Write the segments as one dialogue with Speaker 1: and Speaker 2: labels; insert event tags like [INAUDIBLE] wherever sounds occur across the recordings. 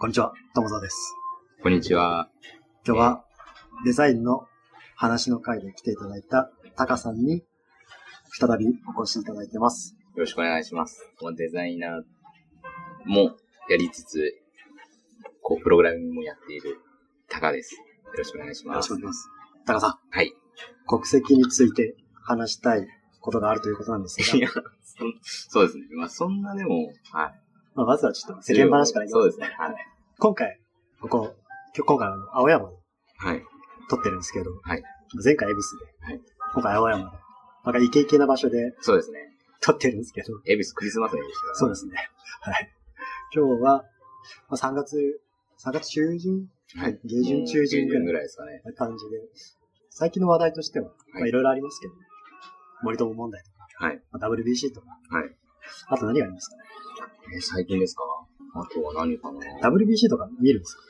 Speaker 1: こんにちは、友沢です。
Speaker 2: こんにちは。
Speaker 1: 今日はデザインの話の会で来ていただいたタカさんに再びお越しいただいてます。
Speaker 2: よろしくお願いします。デザイナーもやりつつ、こう、プログラミングもやっているタカです。よろしくお願いし
Speaker 1: よろ
Speaker 2: ます。
Speaker 1: しくお願いします。タカさん、
Speaker 2: はい。
Speaker 1: 国籍について話したいことがあるということなんです
Speaker 2: いや
Speaker 1: が、
Speaker 2: そんそうですね。まあ、そんなでも、はい。
Speaker 1: まあ、まずはちょっと世間話からいきます
Speaker 2: そうですね。はい。
Speaker 1: 今回、ここ、今日今回青山で
Speaker 2: はい。
Speaker 1: 撮ってるんですけど、
Speaker 2: はい。
Speaker 1: 前回恵比寿で、
Speaker 2: はい
Speaker 1: 今回青山で、なんかイケイケな場所で
Speaker 2: そうですね。
Speaker 1: 撮ってるんですけど、
Speaker 2: エビスクリスマスの日でした
Speaker 1: そうですね。はい。今日は、まあ、3月、3月中旬
Speaker 2: はい。
Speaker 1: 下旬中旬ぐらい
Speaker 2: ぐらいですかね。
Speaker 1: な感じで、最近の話題としては、まあ、
Speaker 2: はい
Speaker 1: いろいろありますけど、森友問題とか、
Speaker 2: はい。
Speaker 1: まあ、WBC とか、
Speaker 2: はい。
Speaker 1: あと何がありますかね？
Speaker 2: え、最近ですか？あとは何かな
Speaker 1: ？WBC とか見るんですか？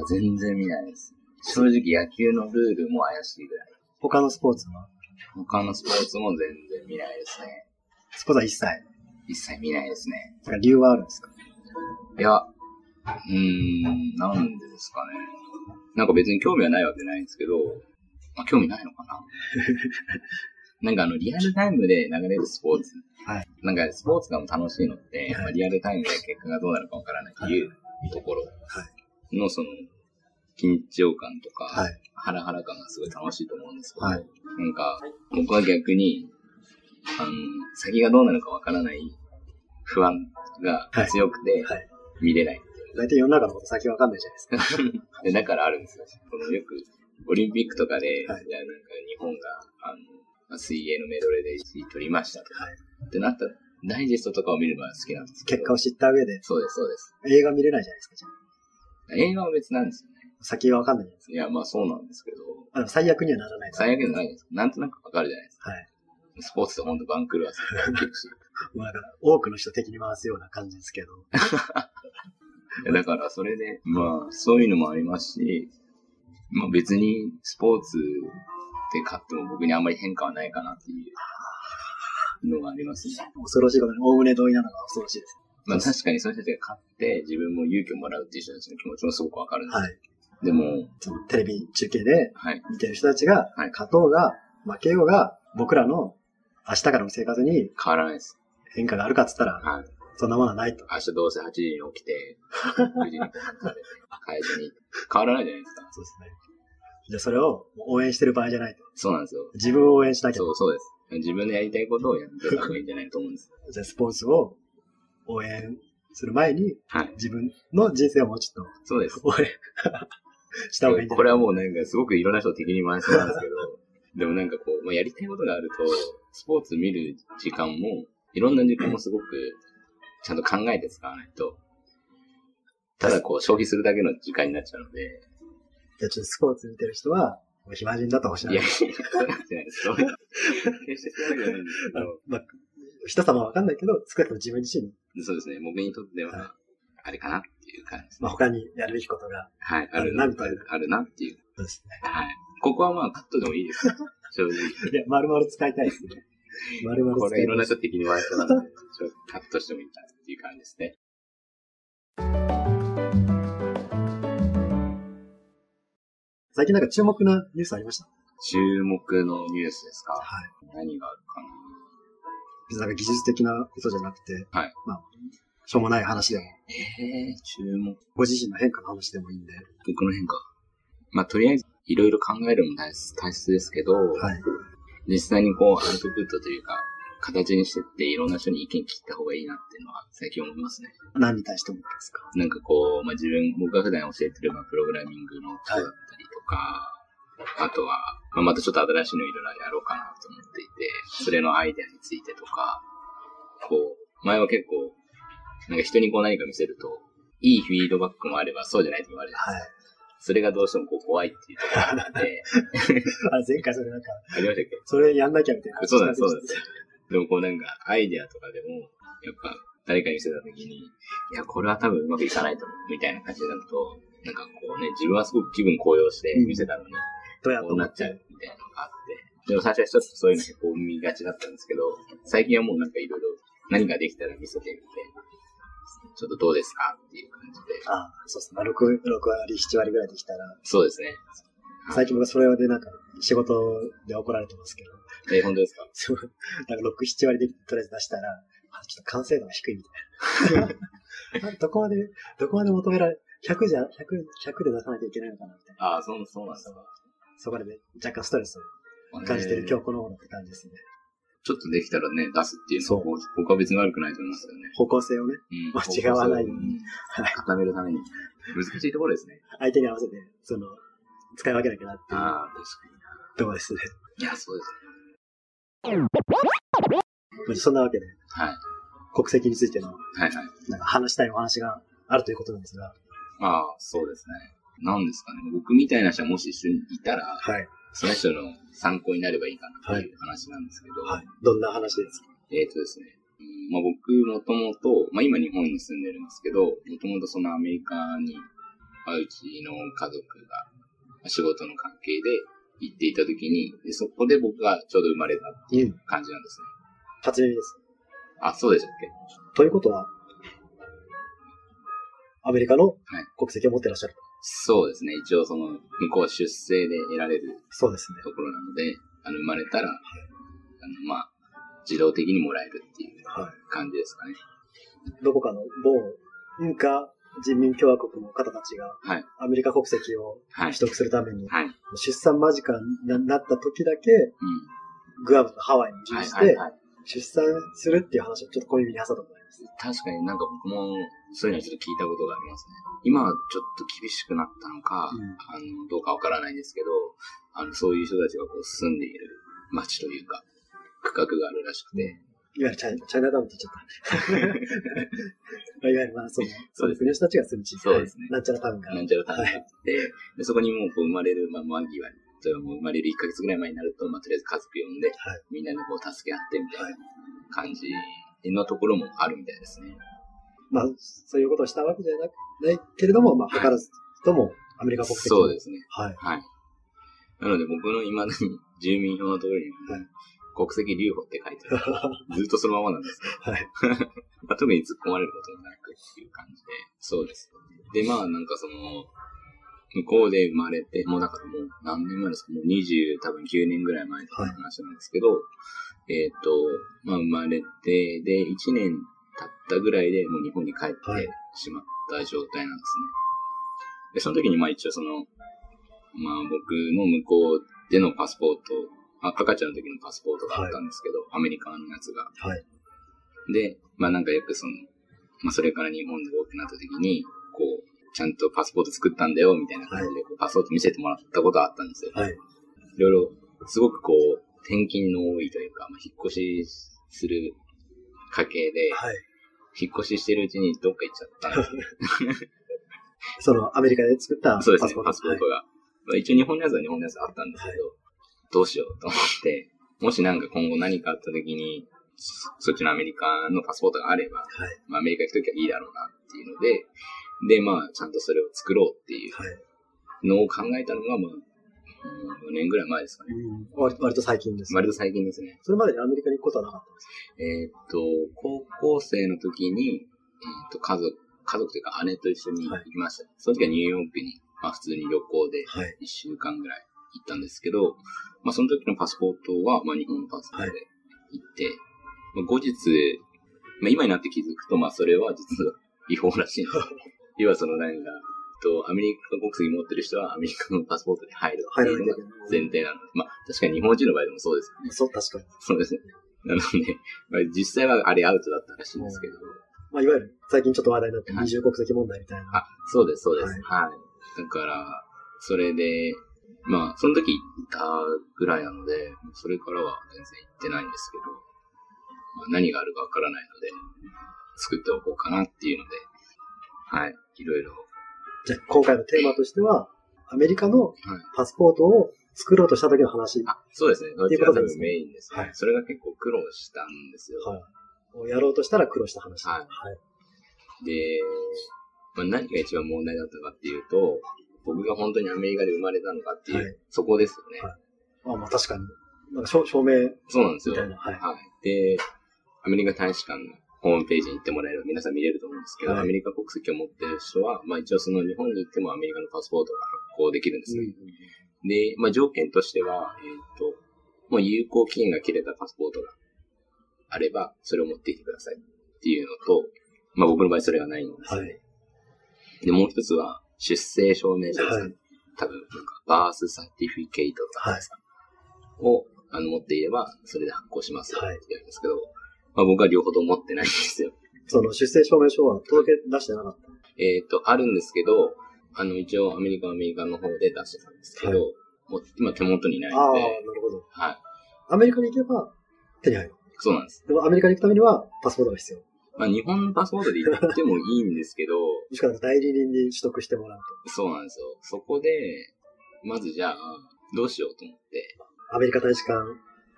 Speaker 2: あ全然見ないです。正直野球のルールも怪しいぐらい。
Speaker 1: 他のスポーツは、
Speaker 2: 他のスポーツも全然見ないですね。
Speaker 1: スポーツは一切、
Speaker 2: 一切見ないですね。
Speaker 1: 理由はあるんですか？
Speaker 2: いや、うーん、なんでですかね。なんか別に興味はないわけないんですけど、まあ、興味ないのかな。[LAUGHS] なんかあの、リアルタイムで流れるスポーツ。
Speaker 1: はい
Speaker 2: なんかスポーツが楽しいのって、
Speaker 1: はい
Speaker 2: まあ、リアルタイムで結果がどうなるかわからないっていうところのその、緊張感とか、
Speaker 1: はい。
Speaker 2: ハラハラ感がすごい楽しいと思うんですけど、
Speaker 1: はい。
Speaker 2: なんか、僕は逆に、あの、先がどうなるかわからない不安が強くて
Speaker 1: はい。
Speaker 2: 見れない。
Speaker 1: 大体世の中のこと先わかんないじゃないですか。[LAUGHS]
Speaker 2: でだからあるんですよ。このよく、オリンピックとかで、
Speaker 1: はい
Speaker 2: じゃあなんか日本が、あの、まあ水泳のメドレーで1位取りましたとか、
Speaker 1: はい。
Speaker 2: ってなったら、ダイジェストとかを見るのが好きなんですけど。
Speaker 1: 結果を知った上で、
Speaker 2: そうです、そうです。
Speaker 1: 映画見れないじゃないですか、じゃあ
Speaker 2: 映画は別なんですよね。
Speaker 1: 先がわかんないじゃないですか。
Speaker 2: いや、まあそうなんですけど、
Speaker 1: あでも最悪にはならない。
Speaker 2: 最悪じゃないです。なんとなくわかるじゃないですか。
Speaker 1: はい。
Speaker 2: スポーツってほんと番狂わせが起きるし。[LAUGHS]
Speaker 1: もうなんか、多くの人的に回すような感じですけど。[LAUGHS]
Speaker 2: だからそれで、まあそういうのもありますし、まあ別にスポーツで勝っても僕にあんまり変化はないかなっていうのがありますね。
Speaker 1: 恐ろしいことに、おおむね同意なのが恐ろしいです。
Speaker 2: まあ確かにそういう人たちが勝って自分も勇気をもらうっていう人たちの気持ちもすごくわかるんです。
Speaker 1: はい。
Speaker 2: でも、
Speaker 1: テレビ中継で
Speaker 2: はい。
Speaker 1: 見てる人たちが、
Speaker 2: はい
Speaker 1: 勝とうが、負けようが、僕らの明日からの生活に
Speaker 2: 変わらないです。
Speaker 1: 変化があるかっつったら、
Speaker 2: はい。
Speaker 1: そんなものはないと。
Speaker 2: 明日どうせ8時に起きて、9時にご飯食べて、会社に変わらないじゃないですか。
Speaker 1: そうですね。じゃあそれを応援してる場合じゃないと。
Speaker 2: そうなんですよ。
Speaker 1: 自分を応援しなきゃ。
Speaker 2: そう、そうです。自分でやりたいことをやってた方がいいんじゃないと思うんです。
Speaker 1: じゃあスポーツを応援する前に、
Speaker 2: はい。
Speaker 1: 自分の人生をもうちょっ
Speaker 2: そうです。
Speaker 1: と応援した方がいいんじゃない
Speaker 2: これはもうなんかすごくいろんな人を敵に回しそうなんですけど、[LAUGHS] でもなんかこう、まあ、やりたいことがあると、スポーツ見る時間も、いろんな時間もすごくちゃんと考えて使わないと、ただこう消費するだけの時間になっちゃうので、
Speaker 1: じゃあちょっとスポーツ見てる人は、もう暇人だとおっしゃ
Speaker 2: いや、
Speaker 1: る。
Speaker 2: そうなんじゃないです。決してそうじゃないんですけど、
Speaker 1: まあ、人様はわかんないけど、少なくとも自分自身に、
Speaker 2: そうですね、僕にとって
Speaker 1: は
Speaker 2: あれかなっていう感じです
Speaker 1: まあ、
Speaker 2: ね。
Speaker 1: 他にやるべきことが、
Speaker 2: はい、あ
Speaker 1: ある
Speaker 2: るな、
Speaker 1: なみたいな
Speaker 2: あるなっていう。
Speaker 1: そうですね。
Speaker 2: はい。ここはまあカットでもいいです。正直。
Speaker 1: いや、丸々使いたいですね。[LAUGHS] 丸々
Speaker 2: これいろん
Speaker 1: 使いたい。
Speaker 2: な人的に回しそうなんで、ちょっとカットしてもいいかなっていう感じですね。
Speaker 1: 最近なんか注目なニュースありました？
Speaker 2: 注目のニュースですか？
Speaker 1: はい。
Speaker 2: 何があるかな？
Speaker 1: 別になんか技術的なことじゃなくて、
Speaker 2: はい。
Speaker 1: まあ、しょうもない話でも、
Speaker 2: ええ注目。
Speaker 1: ご自身の変化の話でもいいんで。
Speaker 2: 僕の変化。まあ、とりあえず、いろいろ考えるのも大切大切ですけど、
Speaker 1: はい。
Speaker 2: 実際にこう、アウトプットというか、形にしてって、いろんな人に意見聞いた方がいいなっていうのは最近思いますね。
Speaker 1: 何に対して思ったんですか？
Speaker 2: なんかこう、まあ、自分、僕が普段教えてる、まあ、プログラミングのことだったりとか、あとは、まあ、またちょっと新しいのいろいろやろうかなと思っていて、それのアイデアについてとか、こう、前は結構、なんか人にこう何か見せると、いいフィードバックもあればそうじゃないともあるじゃないですか。
Speaker 1: はい。
Speaker 2: それがどうしてもこう怖いっていうところがあって、[LAUGHS]
Speaker 1: あ、前回それなんか、
Speaker 2: ありましたっけ？
Speaker 1: それやんなきゃみたいな話
Speaker 2: そうなんです、そうなんです。でもこうなんか、アイデアとかでも、やっぱ、誰かに見せたときに、いや、これは多分うまくいかないと思う、みたいな感じになると、なんかこうね、自分はすごく気分高揚して見せたのに、
Speaker 1: どうやと
Speaker 2: こうなっちゃう。みたいなのがあって。でも最初はちょっとそういうの結構見がちだったんですけど、最近はもうなんかいろいろ何ができたら見せてみて、ちちょっとどうですかっていう感じで。
Speaker 1: ああ、そうですね。まあ、6、6割、7割ぐらいできたら、
Speaker 2: そうですね。
Speaker 1: 最近僕はそれでなんか、仕事で怒られてますけど、
Speaker 2: え、本当ですか？[LAUGHS]
Speaker 1: そう、なんか6、7割でとりあえず出したら、あちょっと完成度が低いみたいな。[LAUGHS] どこまで、どこまで求められ、100じゃ、100、100で出さなきゃいけないのかなみたいな。
Speaker 2: ああ、そう、そうなんですか。
Speaker 1: そこでね、若干ストレスを感じてる今日この頃って感じですね。
Speaker 2: ちょっとできたらね、出すっていうの
Speaker 1: そう
Speaker 2: は、僕は別に悪くないと思いますよね。
Speaker 1: 方向性をね、
Speaker 2: うん
Speaker 1: 間違わないように
Speaker 2: うん固めるために。難しいところですね。
Speaker 1: 相手に合わせて、その、使い分けなきゃなっていう
Speaker 2: ああ、確か
Speaker 1: ところですね。
Speaker 2: に。いや、そうです
Speaker 1: そんなわけで、
Speaker 2: ね。はい。
Speaker 1: 国籍についての、
Speaker 2: はいはい。
Speaker 1: なんか話したいお話があるということなんですが、
Speaker 2: まあ、そうですね。なんですかね。僕みたいな人がもし一緒にいたら、
Speaker 1: はい。
Speaker 2: その人の参考になればいいかなっていう話なんですけど、
Speaker 1: はい。どんな話ですか？
Speaker 2: えっ、とですね。うんまあ、僕もともと、まあ今日本に住んでるんですけど、もともとそのアメリカに、まあ、うちの家族がまあ仕事の関係で行っていた時にで、そこで僕がちょうど生まれたっていう感じなんですね。
Speaker 1: 初耳です。
Speaker 2: あ、そうでしたっけ？
Speaker 1: ということは、アメリカの
Speaker 2: はい
Speaker 1: 国籍を持ってらっしゃると。
Speaker 2: そうですね。一応その、向こうは出生で得られる
Speaker 1: そうですね。
Speaker 2: ところなので、あの、生まれたら、あの、まあ、自動的にもらえるっていう
Speaker 1: は
Speaker 2: 感じですかね。
Speaker 1: い。どこかの某、文化人民共和国の方たちが、
Speaker 2: はい。
Speaker 1: アメリカ国籍を
Speaker 2: はい
Speaker 1: 取。得するために、
Speaker 2: はい。うん。
Speaker 1: 出産間近になった時だけ、グアムとハワイに移
Speaker 2: はい
Speaker 1: 住して、
Speaker 2: はいはい。
Speaker 1: 出産するっていう話をちょっと小耳に挟んだこ。
Speaker 2: 確かになんか僕もそういうのはちょっと聞いたことがありますね。今はちょっと厳しくなったのか、
Speaker 1: うん。
Speaker 2: あの、どうかわからないんですけど、あの、そういう人たちがこう住んでいる街というか、区画があるらしくて、
Speaker 1: いわゆるチャイナチャイナタウンって言っちゃった。まあい。わゆるまあその、
Speaker 2: そうです
Speaker 1: 国の人たちが住む地域。
Speaker 2: そうですね。
Speaker 1: なんちゃらタウンが。
Speaker 2: なんちゃらタウンがあって、で、そこにもうこう生まれる、まあ、間際に、例えばもう生まれる1ヶ月ぐらい前になると、まあ、とりあえず家族呼んで、
Speaker 1: はい。
Speaker 2: みんなでこう助け合ってみたいな感じのところもあるみたいですね。
Speaker 1: まあ、そういうことをしたわけじゃなくないけれども、まあ、他の人もアメリカ国籍
Speaker 2: そうですね。
Speaker 1: はい。
Speaker 2: はい。なので僕の未だに住民票のところに、
Speaker 1: はい
Speaker 2: 国籍留保って書いてある。[LAUGHS] ずっとそのままなんですけど、
Speaker 1: はい。[LAUGHS]
Speaker 2: まあ、特に突っ込まれることもなくっていう感じで、そうです。で、まあなんかその、向こうで生まれて、もうだからもう何年前ですか？もう20多分9年ぐらい前の話なんですけど、えっ、と、まあ生まれて、で、1年経ったぐらいでもう日本に帰って
Speaker 1: はい
Speaker 2: しまった状態なんですね。で、その時にまあ一応その、まあ僕の向こうでのパスポート、あ赤ちゃんの時のパスポートがあったんですけど、アメリカのやつが。
Speaker 1: はい。
Speaker 2: で、まあなんかよくその、まあそれから日本で大きくなった時に、こう、ちゃんとパスポート作ったんだよ、みたいな感じで、こうパスポート見せてもらったことがあったんですよ。
Speaker 1: はい。
Speaker 2: いろいろ、すごくこう、転勤の多いというか、まあ、引っ越しする家系で、
Speaker 1: はい。
Speaker 2: 引っ越ししてるうちにどっか行っちゃったんですよ
Speaker 1: その、アメリカで作ったパ [LAUGHS]
Speaker 2: そうですね
Speaker 1: スポー、ト。
Speaker 2: パスポートが。まあ一応日本のやつは日本のやつあったんですけど、どうしようと思って、もしなんか今後何かあった時に、そそっちのアメリカのパスポートがあれば、
Speaker 1: はい。
Speaker 2: まあ、アメリカ行くときはいいだろうなっていうので、で、まあ、ちゃんとそれを作ろうっていう
Speaker 1: はい。
Speaker 2: のを考えたのが、まあ、うん4年ぐらい前ですかね。
Speaker 1: うん割割と最近です。
Speaker 2: 割と最近ですね。
Speaker 1: それまでにアメリカに行くことはなかったんです
Speaker 2: えーっと、高校生の時に、えーっと、家族、家族というか姉と一緒に行きました。その時はニューヨークに、まあ普通に旅行で
Speaker 1: かはい。
Speaker 2: 1週間ぐらい行ったんですけど、まあその時のパスポートは、まあ日本のパスポートで行って、まあ後日、まあ今になって気づくと、まあそれは実は違法らしいんですよ。[LAUGHS] 要はそのなんか、と、アメリカ国籍持ってる人はアメリカのパスポートで入るっていうのが前提なので、まあ確かに日本人の場合でもそうですよね。
Speaker 1: そう、確かに。
Speaker 2: そうですね。なので、まあ、実際はあれアウトだったらしいんですけど、
Speaker 1: まあ、いわゆる、最近ちょっと話題になって
Speaker 2: はい
Speaker 1: 二重国籍問題みたいな。
Speaker 2: あ、そうです、そうです。
Speaker 1: はい
Speaker 2: はい。だから、それで、まあ、その時行ったぐらいなので、それからは全然行ってないんですけど、まあ、何があるかわからないので、作っておこうかなっていうので、はい、いろいろ。
Speaker 1: じゃあ、今回のテーマとしては、アメリカの
Speaker 2: はい。
Speaker 1: パスポートを作ろうとした時の話。
Speaker 2: あ、そうですね。そ
Speaker 1: ってい
Speaker 2: ちら多分
Speaker 1: うことですね
Speaker 2: メインですね。
Speaker 1: はい
Speaker 2: それが結構苦労したんですよ。
Speaker 1: はい。をやろうとしたら苦労した話。
Speaker 2: はい
Speaker 1: はい。
Speaker 2: で、まあ、何が一番問題だったかっていうと、僕が本当にアメリカで生まれたのかっていう、
Speaker 1: はい
Speaker 2: そこですよね。
Speaker 1: はいあまあ確かに。なんか証証明
Speaker 2: そうなんですよ。
Speaker 1: はい。
Speaker 2: はい。で、アメリカ大使館のホームページに行ってもらえれば皆さん見れると思うんですけど、
Speaker 1: はい
Speaker 2: アメリカ国籍を持ってる人は、まあ一応その日本に行ってもアメリカのパスポートが発行できるんですね。で、まあ条件としては、えっ、と、もう有効期限が切れたパスポートがあれば、それを持っていてくださいっていうのと、まあ僕の場合それがないんですよね。
Speaker 1: はい。
Speaker 2: で、もう一つは、出生証明書ですね。
Speaker 1: はい
Speaker 2: 多分、なんか、バースサティフィケイトとかですか、を、あの、持っていれば、それで発行しますよって言うんですけど、まあ僕は両方とも持ってないんですよ。[LAUGHS]
Speaker 1: その出生証明書は届け出してなかった。
Speaker 2: えっ、と、あるんですけど、あの、一応アメリカはアメリカの方で出してたんですけど、
Speaker 1: はい
Speaker 2: もう今手元にない
Speaker 1: ああ、なるほど。
Speaker 2: はい。
Speaker 1: アメリカに行けば手に入る。
Speaker 2: そうなんです。
Speaker 1: でもアメリカに行くためにはパスポートが必要。
Speaker 2: まあ日本のパスポートで行ってもいいんですけど、[LAUGHS]
Speaker 1: もしくは代理人に取得してもらう
Speaker 2: そうなんですよ。そこで、まずじゃあ、どうしようと思って、
Speaker 1: と。アメリカ大使館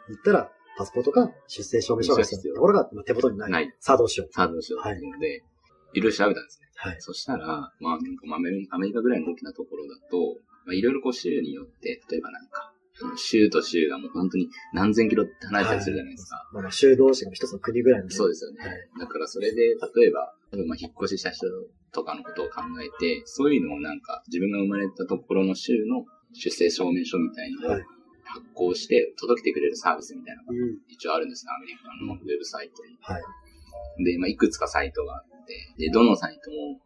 Speaker 1: 行ったら、パスポートか出生証明書が必要なところがまあ手元にない。
Speaker 2: ない。
Speaker 1: さあどうしよう。
Speaker 2: さあどうしようっていうので、いろいろ調べたんですね。
Speaker 1: はい。
Speaker 2: そしたら、まあ、なんかまあアメリカぐらいの大きなところだと、まあ、いろいろこう州によって、例えばなんか、州と州がもう本当に何千キロって離れたりするじゃないですか。
Speaker 1: まあまあ、州同士が一つの国ぐらいの、
Speaker 2: そうですよね。
Speaker 1: はい
Speaker 2: だからそれで、例えば、例えばまあ引っ越しした人とかのことを考えて、そういうのをなんか自分が生まれたところの州の出生証明書みたいなのを
Speaker 1: はい
Speaker 2: 発行して届けてくれるサービスみたいなのが
Speaker 1: うん。
Speaker 2: 一応あるんですね、アメリカのウェブサイトに。
Speaker 1: はい。
Speaker 2: で、まあ、いくつかサイトがあって、で、どのサイトも、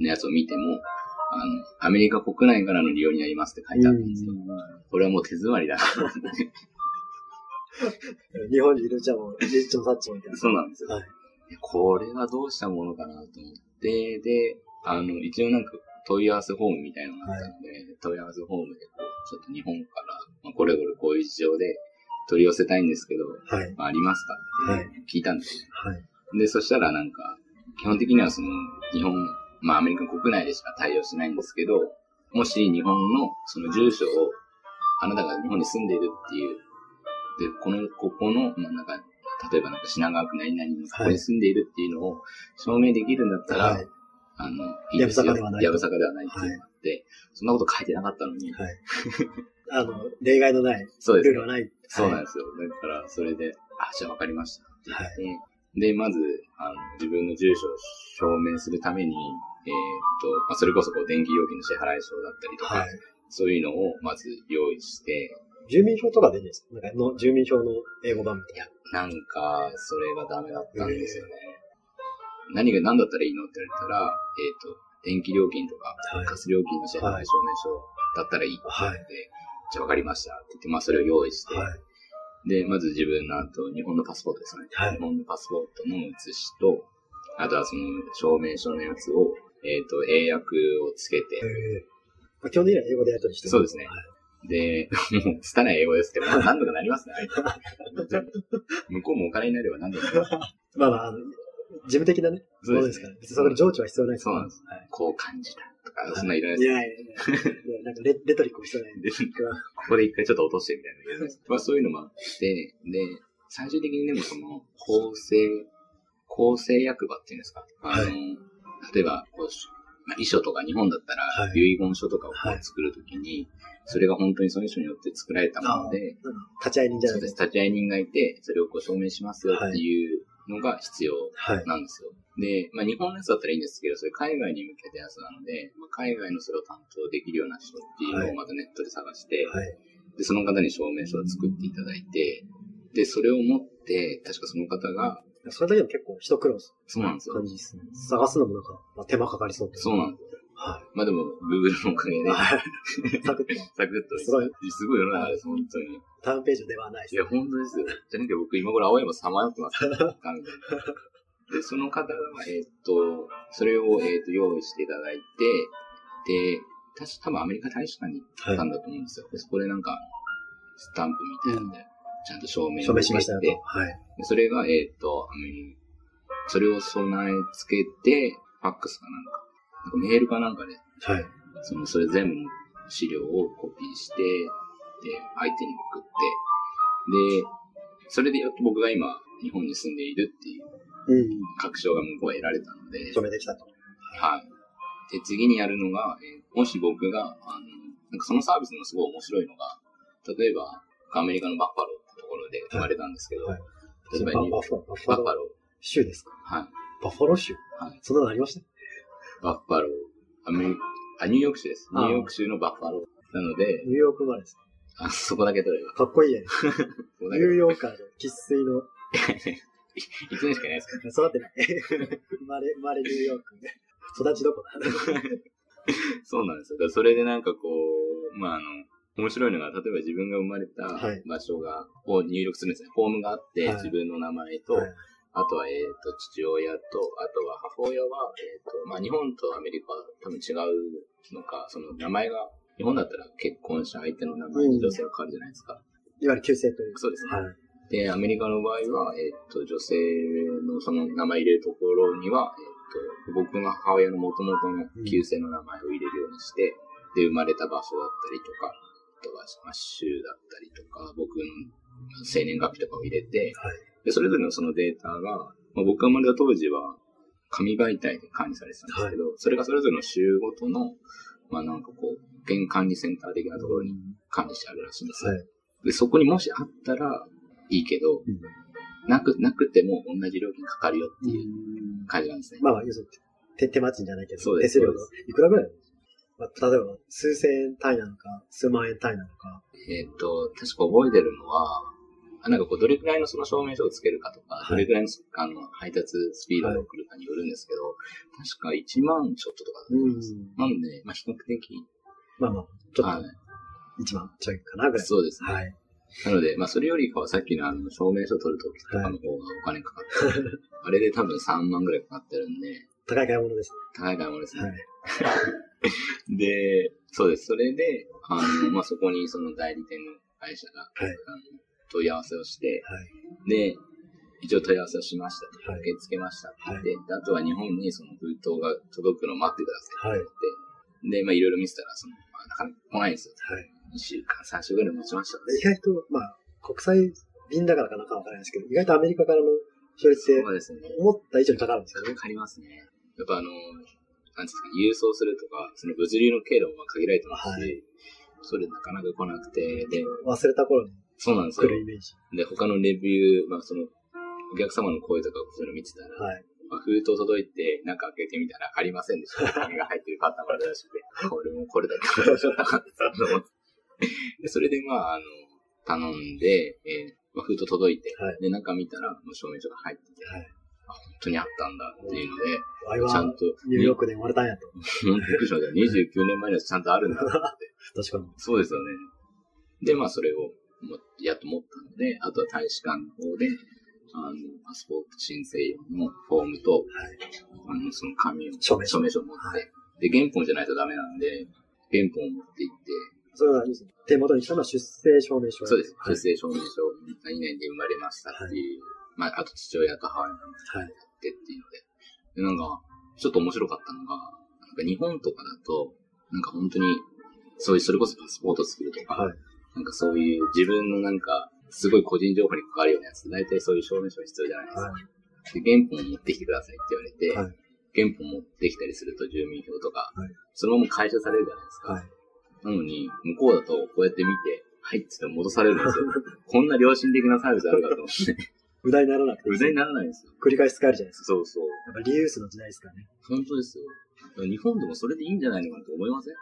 Speaker 2: のやつを見ても、あの、アメリカ国内からの利用になりますって書いてあるんですよ。これはもう手詰まりだ。
Speaker 1: 日本にいるじゃもう、リッチもサッチもみたいな。
Speaker 2: そうなんですよ。
Speaker 1: はい。
Speaker 2: でこれはどうしたものかなと思って、で、あの、一応なんか問い合わせフォームみたいなのがあったので、問い合わせフォームでこう、ちょっと日本から、まあ、これこれこういう事情で取り寄せたいんですけど、
Speaker 1: はい。
Speaker 2: まあ、ありますかって聞いたんですよ。
Speaker 1: はい。
Speaker 2: で、そしたらなんか、基本的にはその、日本、まあアメリカ国内でしか対応しないんですけど、もし日本のその住所を、あなたが日本に住んでいるっていう、で、この、ここの、まあなんか、例えばなんか品川区何々のここに住んでいるっていうのを証明できるんだったら、
Speaker 1: はい。
Speaker 2: あの、いいですよ。
Speaker 1: やぶさかではない
Speaker 2: やぶさかではないっていうのがあって、そんなこと書いてなかったのに、
Speaker 1: はい。あの、例外のない、
Speaker 2: そうですね
Speaker 1: ルールはない。
Speaker 2: そうなん
Speaker 1: はい
Speaker 2: ですよ。だから、それで、あ、じゃあ分かりましたって言って、で、まず、あの、自分の住所を証明するために、えーっと、まあ、それこそこう、電気料金の支払い証だったりとか、
Speaker 1: はい。
Speaker 2: そういうのをまず用意して、
Speaker 1: 住民票とかでいいんですか？なんかの、住民票の英語版みたいな。
Speaker 2: なんか、それがダメだったんですよね。何が、何だったらいいの？って言われたら、えーっと、電気料金とか、
Speaker 1: はい。
Speaker 2: ガス料金の支払い証明書だったらいいって言って、じゃあ分かりましたって言って、まあそれを用意して、
Speaker 1: はい。
Speaker 2: で、まず自分のあと、日本のパスポートですね。
Speaker 1: はい。
Speaker 2: 日本のパスポートの写しと、あとはその証明書のやつを、えっ、と、英訳をつけて、
Speaker 1: えー。まあ基本的には英語でやり取りしてる。
Speaker 2: そうですね。
Speaker 1: はい。
Speaker 2: で、もう、拙い英語ですけど、まあ何とかなりますね。[LAUGHS] 向こうもお金になれば何とかなります。[LAUGHS]
Speaker 1: まあまあ、事務的なね、
Speaker 2: そうです
Speaker 1: から。別にそこで情緒は必要ないです
Speaker 2: そうなんです。
Speaker 1: はい
Speaker 2: こう感じたとか、そんないらないです。
Speaker 1: いやいやいやなんかレレトリックも必要ないんで。
Speaker 2: でここで一回ちょっと落としてみたいな。まあそういうのもあって、で、最終的にでもその、構成、構成役場っていうんですか。あの、
Speaker 1: は
Speaker 2: 例えば、こう、まあ、遺書とか日本だったら
Speaker 1: はい、
Speaker 2: 遺言書とかを作るときに、それが本当にその人によって作られたもので、
Speaker 1: 立ち会い人じゃ
Speaker 2: そうです。
Speaker 1: ないですか。
Speaker 2: 立ち会い人がいて、それをこう証明しますよっていうのが必要
Speaker 1: はい。
Speaker 2: なんですよ。で、まあ日本のやつだったらいいんですけど、それ海外に向けたやつなので、まあ、海外のそれを担当できるような人っていうのをまたネットで探して、
Speaker 1: はい。
Speaker 2: で、その方に証明書を作っていただいて、で、それを持って、確かその方が、
Speaker 1: それだけでも結構一苦労す
Speaker 2: そうなんですよ
Speaker 1: る感。じですね。探すのもなんか、まあ、手間かかりそうで。
Speaker 2: そうなんですよ。
Speaker 1: は
Speaker 2: まあでも、Google のおかげ
Speaker 1: い。
Speaker 2: で、
Speaker 1: はい。サクッと。[LAUGHS]
Speaker 2: サクッと、
Speaker 1: すごい
Speaker 2: すごい世の中です、本当に。
Speaker 1: ターンページではないです。
Speaker 2: いや、本当ですよ。じゃなきゃ僕今頃青山さまよってますから。[LAUGHS] 完全にで、その方が、えーっと、それを、えーっと、用意していただいて、で、確か多分アメリカ大使館に行ったんだと思うんですよ。で、そこでなんか、スタンプみたいなので、ちゃんと証明を
Speaker 1: 証明しましたはい。
Speaker 2: それが、えーっと、アメリそれを備え付けて、ファックスか、なんかメールかなんかで、
Speaker 1: はい。
Speaker 2: その、それ全部の資料をコピーして、で、相手に送って、で、それでやっと僕が今、日本に住んでいるっていう
Speaker 1: うん。
Speaker 2: 確証が向こうは得られたので、
Speaker 1: 証明できたと。
Speaker 2: はい。で、次にやるのが、えーもし僕が、あの、なんかそのサービスのすごい面白いのが、例えば、アメリカのバッファローってところで生まれたんですけど、
Speaker 1: はい
Speaker 2: 例えばニュ
Speaker 1: ババッファロー、バッファロー。
Speaker 2: バッファロ
Speaker 1: 州ですか？
Speaker 2: はい。
Speaker 1: バッファロー州？
Speaker 2: はい。
Speaker 1: そんなのありました？
Speaker 2: バッファロー。アメリあ、ニューヨーク州です。ニューヨーク州のバッファロー。なので、
Speaker 1: ニューヨーク生まれです。
Speaker 2: あそこだけ取れば。
Speaker 1: かっこいいやね。ニューヨーカーで生粋の、[LAUGHS]
Speaker 2: 一年しかいないですか
Speaker 1: 育ってない。生まれ、生まれニューヨークで。育ちどこだ？[LAUGHS]
Speaker 2: そうなんですよ。それでなんかこう、まああの、面白いのが、例えば自分が生まれた
Speaker 1: はい
Speaker 2: 場所が、を入力するんですね。フォームがあって、
Speaker 1: はい
Speaker 2: 自分の名前と、
Speaker 1: はい
Speaker 2: あとは、えっ、と、父親と、あとは母親は、えっ、と、まあ日本とアメリカは多分違うのか、その名前が、日本だったら結婚した相手の名前に女性が変わるじゃないですか。
Speaker 1: いわゆる旧姓という。
Speaker 2: そうですね。
Speaker 1: はい。
Speaker 2: で、アメリカの場合は、えっ、と、女性のその名前入れるところには、えっ、と、僕の母親の元々の旧姓の名前を入れるようにして、で、生まれた場所だったりとか、あとは、まあ、州だったりとか、僕の生年月日とかを入れて、
Speaker 1: はい。
Speaker 2: で、それぞれのそのデータが、まあ、僕が生まれた当時は、紙媒体で管理されてたんですけど、それがそれぞれの州ごとの、まあなんかこう、現管理センター的なところに管理してあるらしいんですよ。
Speaker 1: はい。
Speaker 2: で、そこにもしあったらいいけど、
Speaker 1: うん
Speaker 2: なく、なくても同じ料金かかるよっていう感じなんですね。
Speaker 1: まあまあ、要するに、手、手間賃じゃないけど、
Speaker 2: そうです
Speaker 1: 手数料がいくらぐらいまあ、例えば、数千円単位なのか、数万円単位なのか。
Speaker 2: えっ、と、確か覚えてるのは、あなんかこう、どれくらいのその証明書をつけるかとか、
Speaker 1: はい
Speaker 2: どれくらいのあの配達スピードを送るかによるんですけど、確か1万ちょっととかだと思います。なんで、まあ比較的、
Speaker 1: まあまあ、ちょっ
Speaker 2: は
Speaker 1: と、一番ちょいかなぐ
Speaker 2: い。
Speaker 1: らい。
Speaker 2: そうですね。
Speaker 1: はい。
Speaker 2: なので、まあそれよりかはさっきのあの、証明書取るときとかの方がお金かかってる。[LAUGHS] あれで多分3万ぐらいかかってるんで、
Speaker 1: 高い買い物です。
Speaker 2: 高い買い物ですね。
Speaker 1: はい。[LAUGHS]
Speaker 2: で、そうです。それで、あの、まあ、そこにその代理店の会社が、
Speaker 1: はい
Speaker 2: あの問い合わせをして、
Speaker 1: はい。
Speaker 2: で、一応問い合わせをしましたと。
Speaker 1: はい
Speaker 2: 受け付けましたって言って、であとは日本にその封筒が届くのを待ってくださいって言って、で、まあ、いろいろ見せたら、その、まあ、なかなか来ないんですよ。
Speaker 1: はい。
Speaker 2: 2週間、3週間ぐらい待ちました。
Speaker 1: 意外と、まあ、国際便だからかなかわからないですけど、意外とアメリカからの処理って
Speaker 2: そうですね。
Speaker 1: 思った以上にかかるんですよね
Speaker 2: か。かりますね。やっぱあの、なんですか、郵送するとか、その物流の経路も限られてますし、
Speaker 1: は
Speaker 2: それなかなか来なくて、で、
Speaker 1: 忘れた頃に
Speaker 2: そうなんですよ。
Speaker 1: 来るイメージ。
Speaker 2: で、他のレビュー、まあその、お客様の声とかそういうの見てたら、
Speaker 1: はい。
Speaker 2: まあ、封筒届いて、なんか開けてみたらありませんでした。[LAUGHS] 紙が入ってるパターンがあるらしくて、これもこれだけどうしようかって。で、それでまあ、あの、頼んで、えーまあ、封筒届いて、
Speaker 1: はい
Speaker 2: で、中見たら、もう証明書が入ってて、
Speaker 1: はい。
Speaker 2: あ本当にあったんだっていうので、ちゃんと、
Speaker 1: ニューヨークで生まれたんやと。
Speaker 2: びっくりしました。29年前のやつちゃんとあるんだって。[LAUGHS]
Speaker 1: 確かに。
Speaker 2: そうですよね。で、まあ、それをも、やっと持ったので、あとは大使館の方で、あの、パスポート申請用のフォームと、
Speaker 1: はい。
Speaker 2: あの、その紙を、
Speaker 1: 証明書
Speaker 2: 書を持って、
Speaker 1: は
Speaker 2: で、原本じゃないとダメなんで、原本を持って行って、
Speaker 1: それは、手元に来たのは出生証明書。
Speaker 2: そうです。
Speaker 1: はい
Speaker 2: 出。生証明書、何年で生まれましたっていう、まあ、あと父親と母親の。やってっていうので、で、なんか、ちょっと面白かったのが、なんか日本とかだと、なんか本当に、そういう、それこそパスポート作るとか、
Speaker 1: はい。
Speaker 2: なんかそういう自分のなんか、すごい個人情報に関わるようなやつ、大体そういう証明書が必要じゃないですか。
Speaker 1: はい。
Speaker 2: で、原本を持ってきてくださいって言われて、
Speaker 1: はい
Speaker 2: 原本持ってきたりすると住民票とか、
Speaker 1: はい
Speaker 2: そのまま回収されるじゃないですか。
Speaker 1: はい。
Speaker 2: なのに、向こうだとこうやって見て、はいっつって戻されるんですよ。[LAUGHS] こんな良心的なサービスあるかと思って。
Speaker 1: 無駄にならなくて。
Speaker 2: 無駄にならないんですよ。
Speaker 1: 繰り返し使えるじゃないですか。
Speaker 2: そうそう。
Speaker 1: やっぱリユースの時代ですからね。
Speaker 2: 本当ですよ。日本でもそれでいいんじゃないのかなと思いません？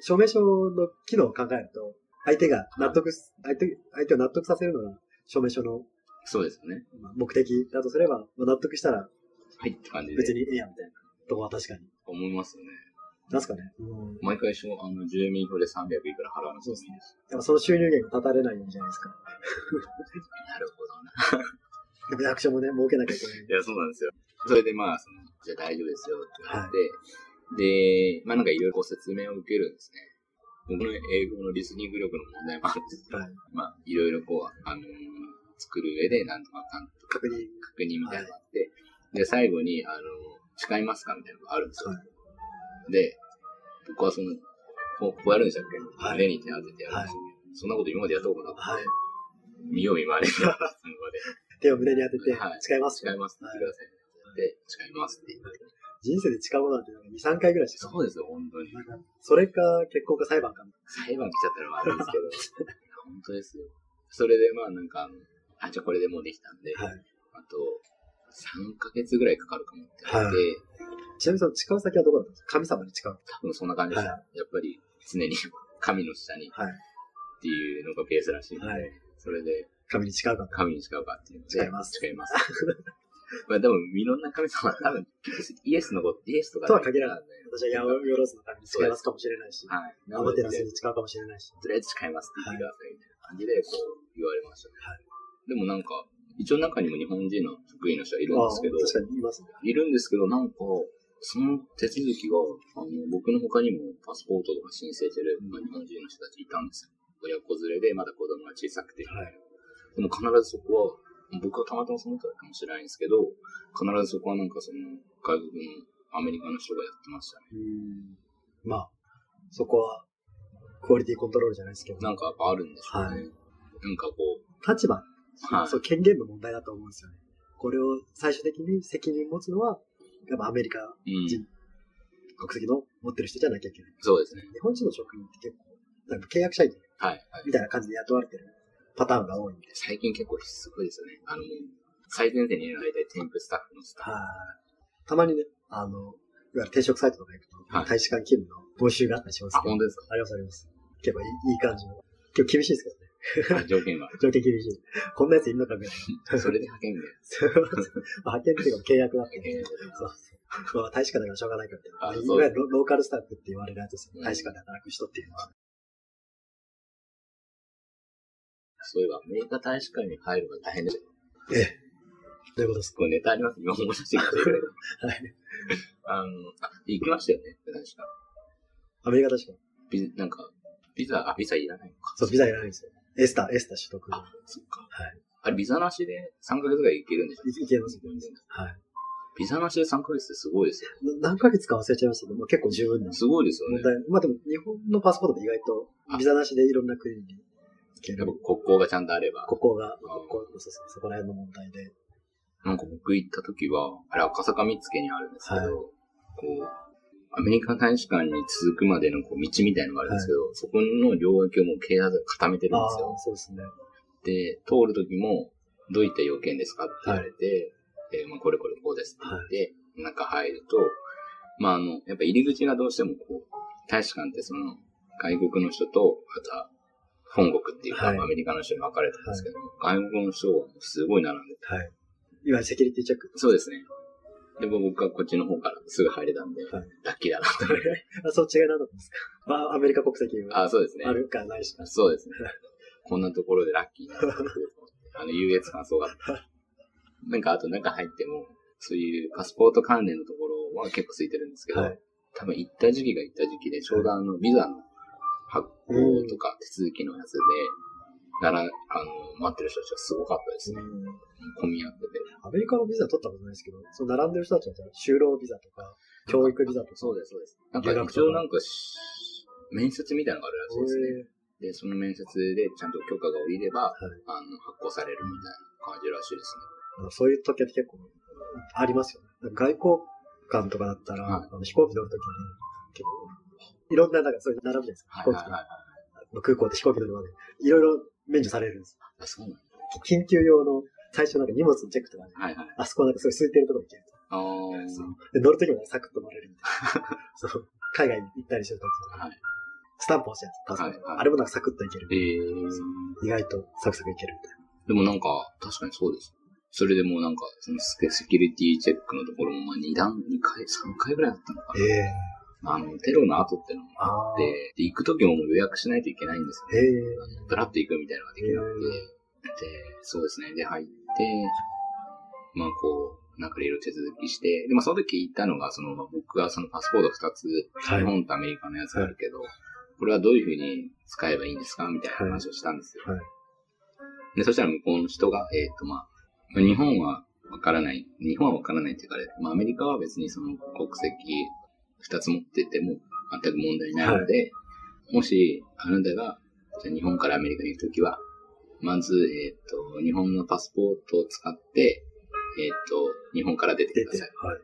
Speaker 1: 証明書の機能を考えると、相手が納得す、相手、相手を納得させるのが証明書の
Speaker 2: そうですよね。
Speaker 1: まあ目的だとすれば、まあ納得したら
Speaker 2: はいって感じで
Speaker 1: 別にええやんみたいなとこは確かに。
Speaker 2: 思いますよね。
Speaker 1: なんすかね。うん。
Speaker 2: 毎回しょあの住民票で300いくら払うのそうですね。
Speaker 1: やっぱその収入源が断たれないようにじゃないですか。[LAUGHS]
Speaker 2: なるほどな。[LAUGHS]
Speaker 1: でも役所もね、儲けなきゃいけない。
Speaker 2: いや、そうなんですよ。それでまあ、その、じゃあ大丈夫ですよって言われて、で、まあなんかいろいろこう説明を受けるんですね。僕の英語のリスニング力の問題もあるんですけど、
Speaker 1: はい。
Speaker 2: まあいろいろこう、あのー作る上でなんとかかんとか
Speaker 1: 確認。
Speaker 2: 確認みたいなのがあって、で、最後に、あのー誓いますかみたいなのがあるんですよ。
Speaker 1: は
Speaker 2: で、僕はその、こうこうやるんでしたっけ、
Speaker 1: はい
Speaker 2: 目に手当ててやるんですよ。そんなこと今までやったことなくて、
Speaker 1: はい。
Speaker 2: 見よう見まねで、[LAUGHS] その場で。
Speaker 1: 手を胸に当てて
Speaker 2: はい、
Speaker 1: 使います？
Speaker 2: 誓いますって言ってください。で、誓いますって言って。
Speaker 1: 人生で誓うなんて2、3回ぐらいしか。
Speaker 2: そうですよ、本当に。
Speaker 1: なんか、それか結婚か裁判か。
Speaker 2: 裁判来ちゃったら悪いんですけど、[LAUGHS] 本当ですよ。それでまあなんかあじゃあこれでもうできたんで、
Speaker 1: はい。
Speaker 2: あと、3ヶ月ぐらいかかるかもって言われて、
Speaker 1: ちなみにその誓う先はどこだったんですか？神様に誓う。
Speaker 2: 多分そんな感じでした。
Speaker 1: は
Speaker 2: やっぱり常に神の下にっ
Speaker 1: はい。
Speaker 2: ていうのがベースらしいので、
Speaker 1: はい
Speaker 2: それで
Speaker 1: 神に誓うかと。
Speaker 2: 神に誓うかっていうので、
Speaker 1: 誓います
Speaker 2: 誓います。[LAUGHS] まあでも、いろんな神様は多分、イエスのこと、イエスとか
Speaker 1: とは限らない
Speaker 2: い。
Speaker 1: 私はヤオヨロスの神に誓いますかもしれないし、
Speaker 2: はい。
Speaker 1: アマテラスに誓うかもしれないし。
Speaker 2: とりあえず誓いますって言ってくださいみたいな感じで、こう、言われましたね。
Speaker 1: はい
Speaker 2: でもなんか、一応中にも日本人の職員の人はいるんですけど、
Speaker 1: 確かにいますね。
Speaker 2: いるんですけど、なんか、その手続きが、あの、僕の他にもパスポートとか申請してる、まあ、日本人の人たちいたんですよ。親子連れで、まだ子供が小さくて。
Speaker 1: はい。
Speaker 2: でも必ずそこは、僕はたまたまその人だったかもしれないんですけど、必ずそこはなんかその、外国のアメリカの人がやってましたね。
Speaker 1: うん。まあ、そこは、クオリティコントロールじゃないですけど、
Speaker 2: なんかやっぱあるんですよね。
Speaker 1: はい
Speaker 2: なんかこ
Speaker 1: 立場、
Speaker 2: はい
Speaker 1: そう、権限の問題だと思うんですよね。これを最終的に責任持つのは、やっぱアメリカ
Speaker 2: う、うん、
Speaker 1: 人国籍の持ってる人じゃなきゃいけない。
Speaker 2: そうですね。
Speaker 1: 日本人の職員って結構、なんか契約社員
Speaker 2: はい、はい。
Speaker 1: みたいな感じで雇われてるパターンが多いんで。
Speaker 2: 最近結構すごいですよね。あの、最前線にいるのは大体添付スタッフのスタッフ。
Speaker 1: はい。たまにね、あの、いわゆる転職サイトとか行くと、
Speaker 2: はい
Speaker 1: 大使館勤務の募集があったりします
Speaker 2: あ、
Speaker 1: けど。
Speaker 2: 本当です
Speaker 1: ありますあります。結構いいいい感じの。結構厳しいですけどね。
Speaker 2: かあ条件は？[LAUGHS]
Speaker 1: 条件厳しい。こんなやついるのかぐらい。[LAUGHS]
Speaker 2: それで派遣で。
Speaker 1: まあ派遣っていうか契約だったんで
Speaker 2: えー
Speaker 1: そうそう。まあ、大使館だからしょうがないからって。
Speaker 2: あ
Speaker 1: いわゆるロローカルスタッフって言われるやつですよ。
Speaker 2: うん
Speaker 1: 大使館で働く人っていうのは。
Speaker 2: そういえば、アメリカ大使館に入るのが大変ですよ。
Speaker 1: ええ。どういうことですか？
Speaker 2: これネタあります？今思い出してきましたけど。[LAUGHS]
Speaker 1: はい。
Speaker 2: あの、あ、行きましたよね、確か。
Speaker 1: アメリカ大使館。
Speaker 2: ビザ、なんか、ビザ、あ、ビザいらないのか。
Speaker 1: そう、ビザいらないんですよ。エスタ、エスタ取得。
Speaker 2: あ、そっか。
Speaker 1: はい。
Speaker 2: あれ、ビザなしで3ヶ月ぐらい行けるんでしょ？
Speaker 1: いいけます、いけます。はい。
Speaker 2: ビザなしで3ヶ月ってすごいですよ。
Speaker 1: な何ヶ月か忘れちゃいましたけど、まあ、結構十分な
Speaker 2: すごいですよね。
Speaker 1: まあでも、日本のパスポートで意外と、ビザなしでいろんな国に行ける
Speaker 2: やっぱ。国交がちゃんとあれば。
Speaker 1: ここが、ここ、そうそう、そこら辺の問題で。
Speaker 2: なんか僕行った時は、あれ赤坂見附にあるんですけど、
Speaker 1: はい
Speaker 2: こう、アメリカ大使館に続くまでのこう道みたいなのがあるんですけど、そこの両脇をもう警察が固めてるん
Speaker 1: あ
Speaker 2: ですよ
Speaker 1: あ。、そうですね。
Speaker 2: で、通る時も、どういった要件ですかって言われて、えーまあ、これこれこうですって言って、中入ると、まあ、あの、やっぱ入り口がどうしてもこう、大使館ってその、外国の人と、あとは、本国っていうか、
Speaker 1: はい
Speaker 2: アメリカの人に分かれてるんですけど、外国の人はすごい並んでて、
Speaker 1: はい。いわゆるセキュリティチェック。
Speaker 2: そうですね。でも僕はこっちの方からすぐ入れたんで、
Speaker 1: はい
Speaker 2: ラッキーだなと思って。[LAUGHS]
Speaker 1: あ、そう違いなんだったんですか？まあ、アメリカ国籍が
Speaker 2: あ、そうですね
Speaker 1: あ。るかないしか。
Speaker 2: そうですね。こんなところでラッキーにな。あの、優越感すごかった。なんか、あと中入っても、そういうパスポート関連のところは結構ついてるんですけど、
Speaker 1: はい。
Speaker 2: 多分行った時期が行った時期で、ちょうどあの、ビザのとか手続きのやつで、なら、あの、待ってる人たちがすごかったですね。混み合ってて。
Speaker 1: アメリカのビザ取ったことないですけど、その並んでる人たちは就労ビザとか、教育ビザとか。
Speaker 2: そうです、そうです。なんか一応なんかし、面接みたいなのがあるらしいですね。
Speaker 1: へ
Speaker 2: で、その面接でちゃんと許可が下りれば、
Speaker 1: はい
Speaker 2: あの、発行されるみたいな感じらしいですね。
Speaker 1: ーそういう時は結構ありますよね。外交官とかだったら、
Speaker 2: はい
Speaker 1: 飛行機乗るときに結構、いろんな、なんかそういう並ぶじゃないですか。飛行機
Speaker 2: はいはいはい。
Speaker 1: 空港で飛行機乗るまで。いろいろ免除されるんです。
Speaker 2: あ、そうなんだ。
Speaker 1: 緊急用の、最初なんか荷物のチェックとかね、
Speaker 2: はいはい。
Speaker 1: あそこなんかすごい空いてるところに行けると。で、乗るときもねサクッと乗れるみたいな。[LAUGHS] そう。海外に行ったりするとき
Speaker 2: はい。
Speaker 1: スタンプ押すやつ、パスポあれもなんかサクッといける。
Speaker 2: えー、
Speaker 1: 意外とサクサクいけるみたい
Speaker 2: でもなんか、確かにそうです。それでもうなんか、そのセキュリティチェックのところも、まあ2段、2回、3回ぐらいだったのか
Speaker 1: な。ええ
Speaker 2: な。あの、テロの後ってのもあ。って、で、行くときも予約しないといけないんですよ。
Speaker 1: ええ
Speaker 2: ブラッと行くみたいなのができなくて、で、そうですね。で、入って、まあこう、なんかいろいろ手続きして、で、まあその時言ったのが、その、まあ僕がそのパスポート2つ、
Speaker 1: はい
Speaker 2: 日本とアメリカのやつがあるけど、これはどういうふうに使えばいいんですかみたいな話をしたんですよ。
Speaker 1: はい
Speaker 2: で、そしたら向こうの人が、えっ、と、まあ、まあ日本はわからない、日本はわからないっていうか、まあアメリカは別にその国籍2つ持ってても全く問題ないので、もし、あなたが、日本からアメリカに行くときは、まず、えっ、と、日本のパスポートを使って、えっ、と、日本から出てくださ
Speaker 1: はい。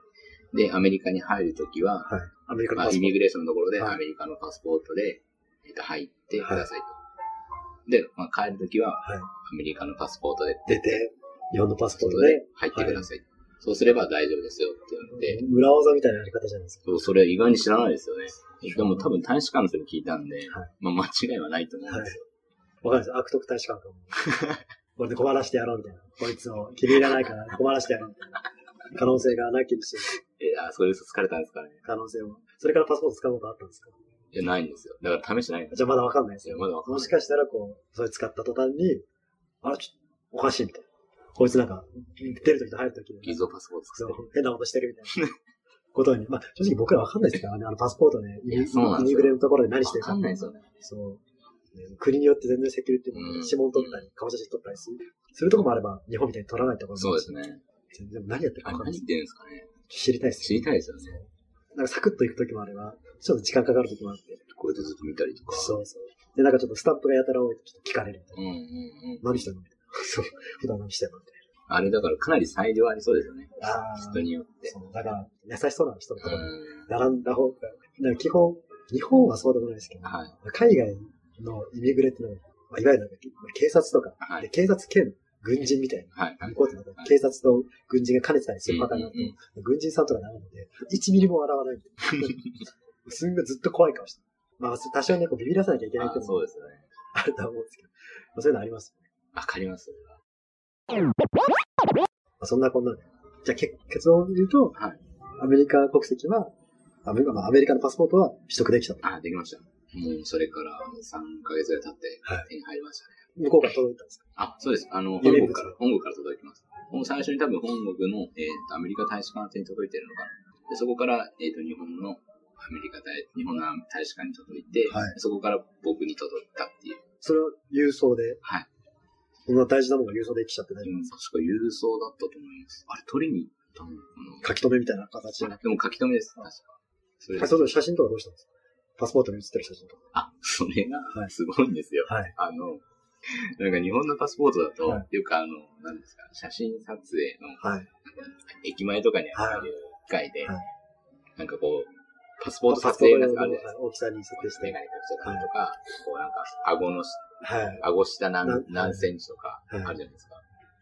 Speaker 2: い。で、アメリカに入るときは、
Speaker 1: はい。アメリカの
Speaker 2: まあ、
Speaker 1: パスポー
Speaker 2: イミグレーションのところで
Speaker 1: はい
Speaker 2: アメリカのパスポートで、えっ、と、入ってくださいと。で、まあ、帰るときは。アメリカのパスポートで
Speaker 1: 出て、日本のパスポートで
Speaker 2: 入ってください。そうすれば大丈夫ですよって言われて、
Speaker 1: 裏技みたいなやり方じゃないですか。
Speaker 2: そうそれ意外に知らないですよね。でも多分大使館の人に聞いたんで、
Speaker 1: はい
Speaker 2: まあ間違いはないと思うんですよ。
Speaker 1: わかるんですよ。悪徳大使館かも。[LAUGHS] これで困らしてやろうみたいな。こいつを気に入らないから困らしてやろうみたいな。可能性がなきにしも
Speaker 2: えあ、それ嘘つかれたんですかね。
Speaker 1: 可能性を。それからパスポート使うことあったんですか？
Speaker 2: いや、ないんですよ。だから試してない
Speaker 1: じゃあまだわかんないです
Speaker 2: よ。
Speaker 1: よ。
Speaker 2: まだわかんない。
Speaker 1: もしかしたらこう、それ使った途端に、あれちょっとおかしいみたいな。こいつなんか、出るときと入るときに、
Speaker 2: 偽造パスポート
Speaker 1: そう
Speaker 2: 作ってる。
Speaker 1: 変なことしてるみたいな。ことに、まあ、正直僕らわかんないですからね、あのパスポートね、イミグレのところで何してるか。
Speaker 2: わかんないですよね。
Speaker 1: そう。ね国によって全然セキュリティも
Speaker 2: うん
Speaker 1: 指紋取ったり、顔写真撮ったりする。するとこもあれば、日本みたいに撮らないところも
Speaker 2: そうですね。
Speaker 1: 全然何やってるかわかんない。
Speaker 2: 何言ってるんですかね。
Speaker 1: 知りたいです
Speaker 2: 知りたいですよね。
Speaker 1: なんかサクッと行くときもあれば、ちょっと時間かかるときもあって。
Speaker 2: こうやってずっと見たりとか。
Speaker 1: そうそう。で、なんかちょっとスタンプがやたら多いとちょっと聞かれるみたい
Speaker 2: うんうんうん。
Speaker 1: な。何してんのみたいな。[LAUGHS] そう。普段何してんのみたい
Speaker 2: あれだからかなり裁量ありそうですよね。
Speaker 1: な。ああ。
Speaker 2: 人によって。
Speaker 1: そう。だから、優しそうな人のところに
Speaker 2: うん。
Speaker 1: 並んだ方が、基本、日本はそうでもないですけど、
Speaker 2: はい。
Speaker 1: 海外のイミグレっていうのは、まあ、いわゆるなんか警察とか、
Speaker 2: はい
Speaker 1: で警察兼軍人みたいな。向こうって警察と軍人が兼ねてたりするパターンがあって、
Speaker 2: うんうん
Speaker 1: 軍人さんとかなるので、1ミリも笑わないみたいな。すんごいずっと怖い顔してる。まあ、多少ね、こうビビらさなきゃいけないっても
Speaker 2: そうですよね。
Speaker 1: あるとは思うんですけど、まあ、そういうのあります。
Speaker 2: わかります。
Speaker 1: まあ、そんなこんなで。じゃあ結結論を言うと、
Speaker 2: はい
Speaker 1: アメリカ国籍は、アメリカまあアメリカのパスポートは取得できたと。
Speaker 2: あ、できました。もうそれから3ヶ月ぐらい経って
Speaker 1: はい
Speaker 2: 手に入りましたね。
Speaker 1: 向こうから届いたんですか？
Speaker 2: あ、そうです。あの、本国から、本国から届きます。もう最初に多分本国の、えーと、アメリカ大使館に届いてるのかな。で、そこから、えっ、と、日本のアメリカ大、日本の大使館に届いて、
Speaker 1: はい
Speaker 2: そこから僕に届いたっていう。
Speaker 1: それを郵送で、
Speaker 2: はい。
Speaker 1: そんな大事なものが郵送できちゃって大丈夫
Speaker 2: うん、確か郵送だったと思います。あれ、取りに行ったのか
Speaker 1: 書き留めみたいな形で。
Speaker 2: な。でも書き留めです、確か。それ
Speaker 1: あ、その写真とかどうしたんですか？パスポートに写ってる写真とか。
Speaker 2: あ、それが
Speaker 1: は、い
Speaker 2: すごいんですよ。
Speaker 1: はい。
Speaker 2: あの、なんか日本のパスポートだと、
Speaker 1: は
Speaker 2: よくあの、何ですか、写真撮影の
Speaker 1: はい。
Speaker 2: 駅前とかにある機械で、
Speaker 1: はい
Speaker 2: なんかこう、パスポート撮影があるじゃないですか。
Speaker 1: 大きさに設定して。
Speaker 2: メガネとか、こうなんか、顎のし、
Speaker 1: はい。
Speaker 2: 顎下何
Speaker 1: な
Speaker 2: 何センチとかあ
Speaker 1: はい。
Speaker 2: るじゃないですか。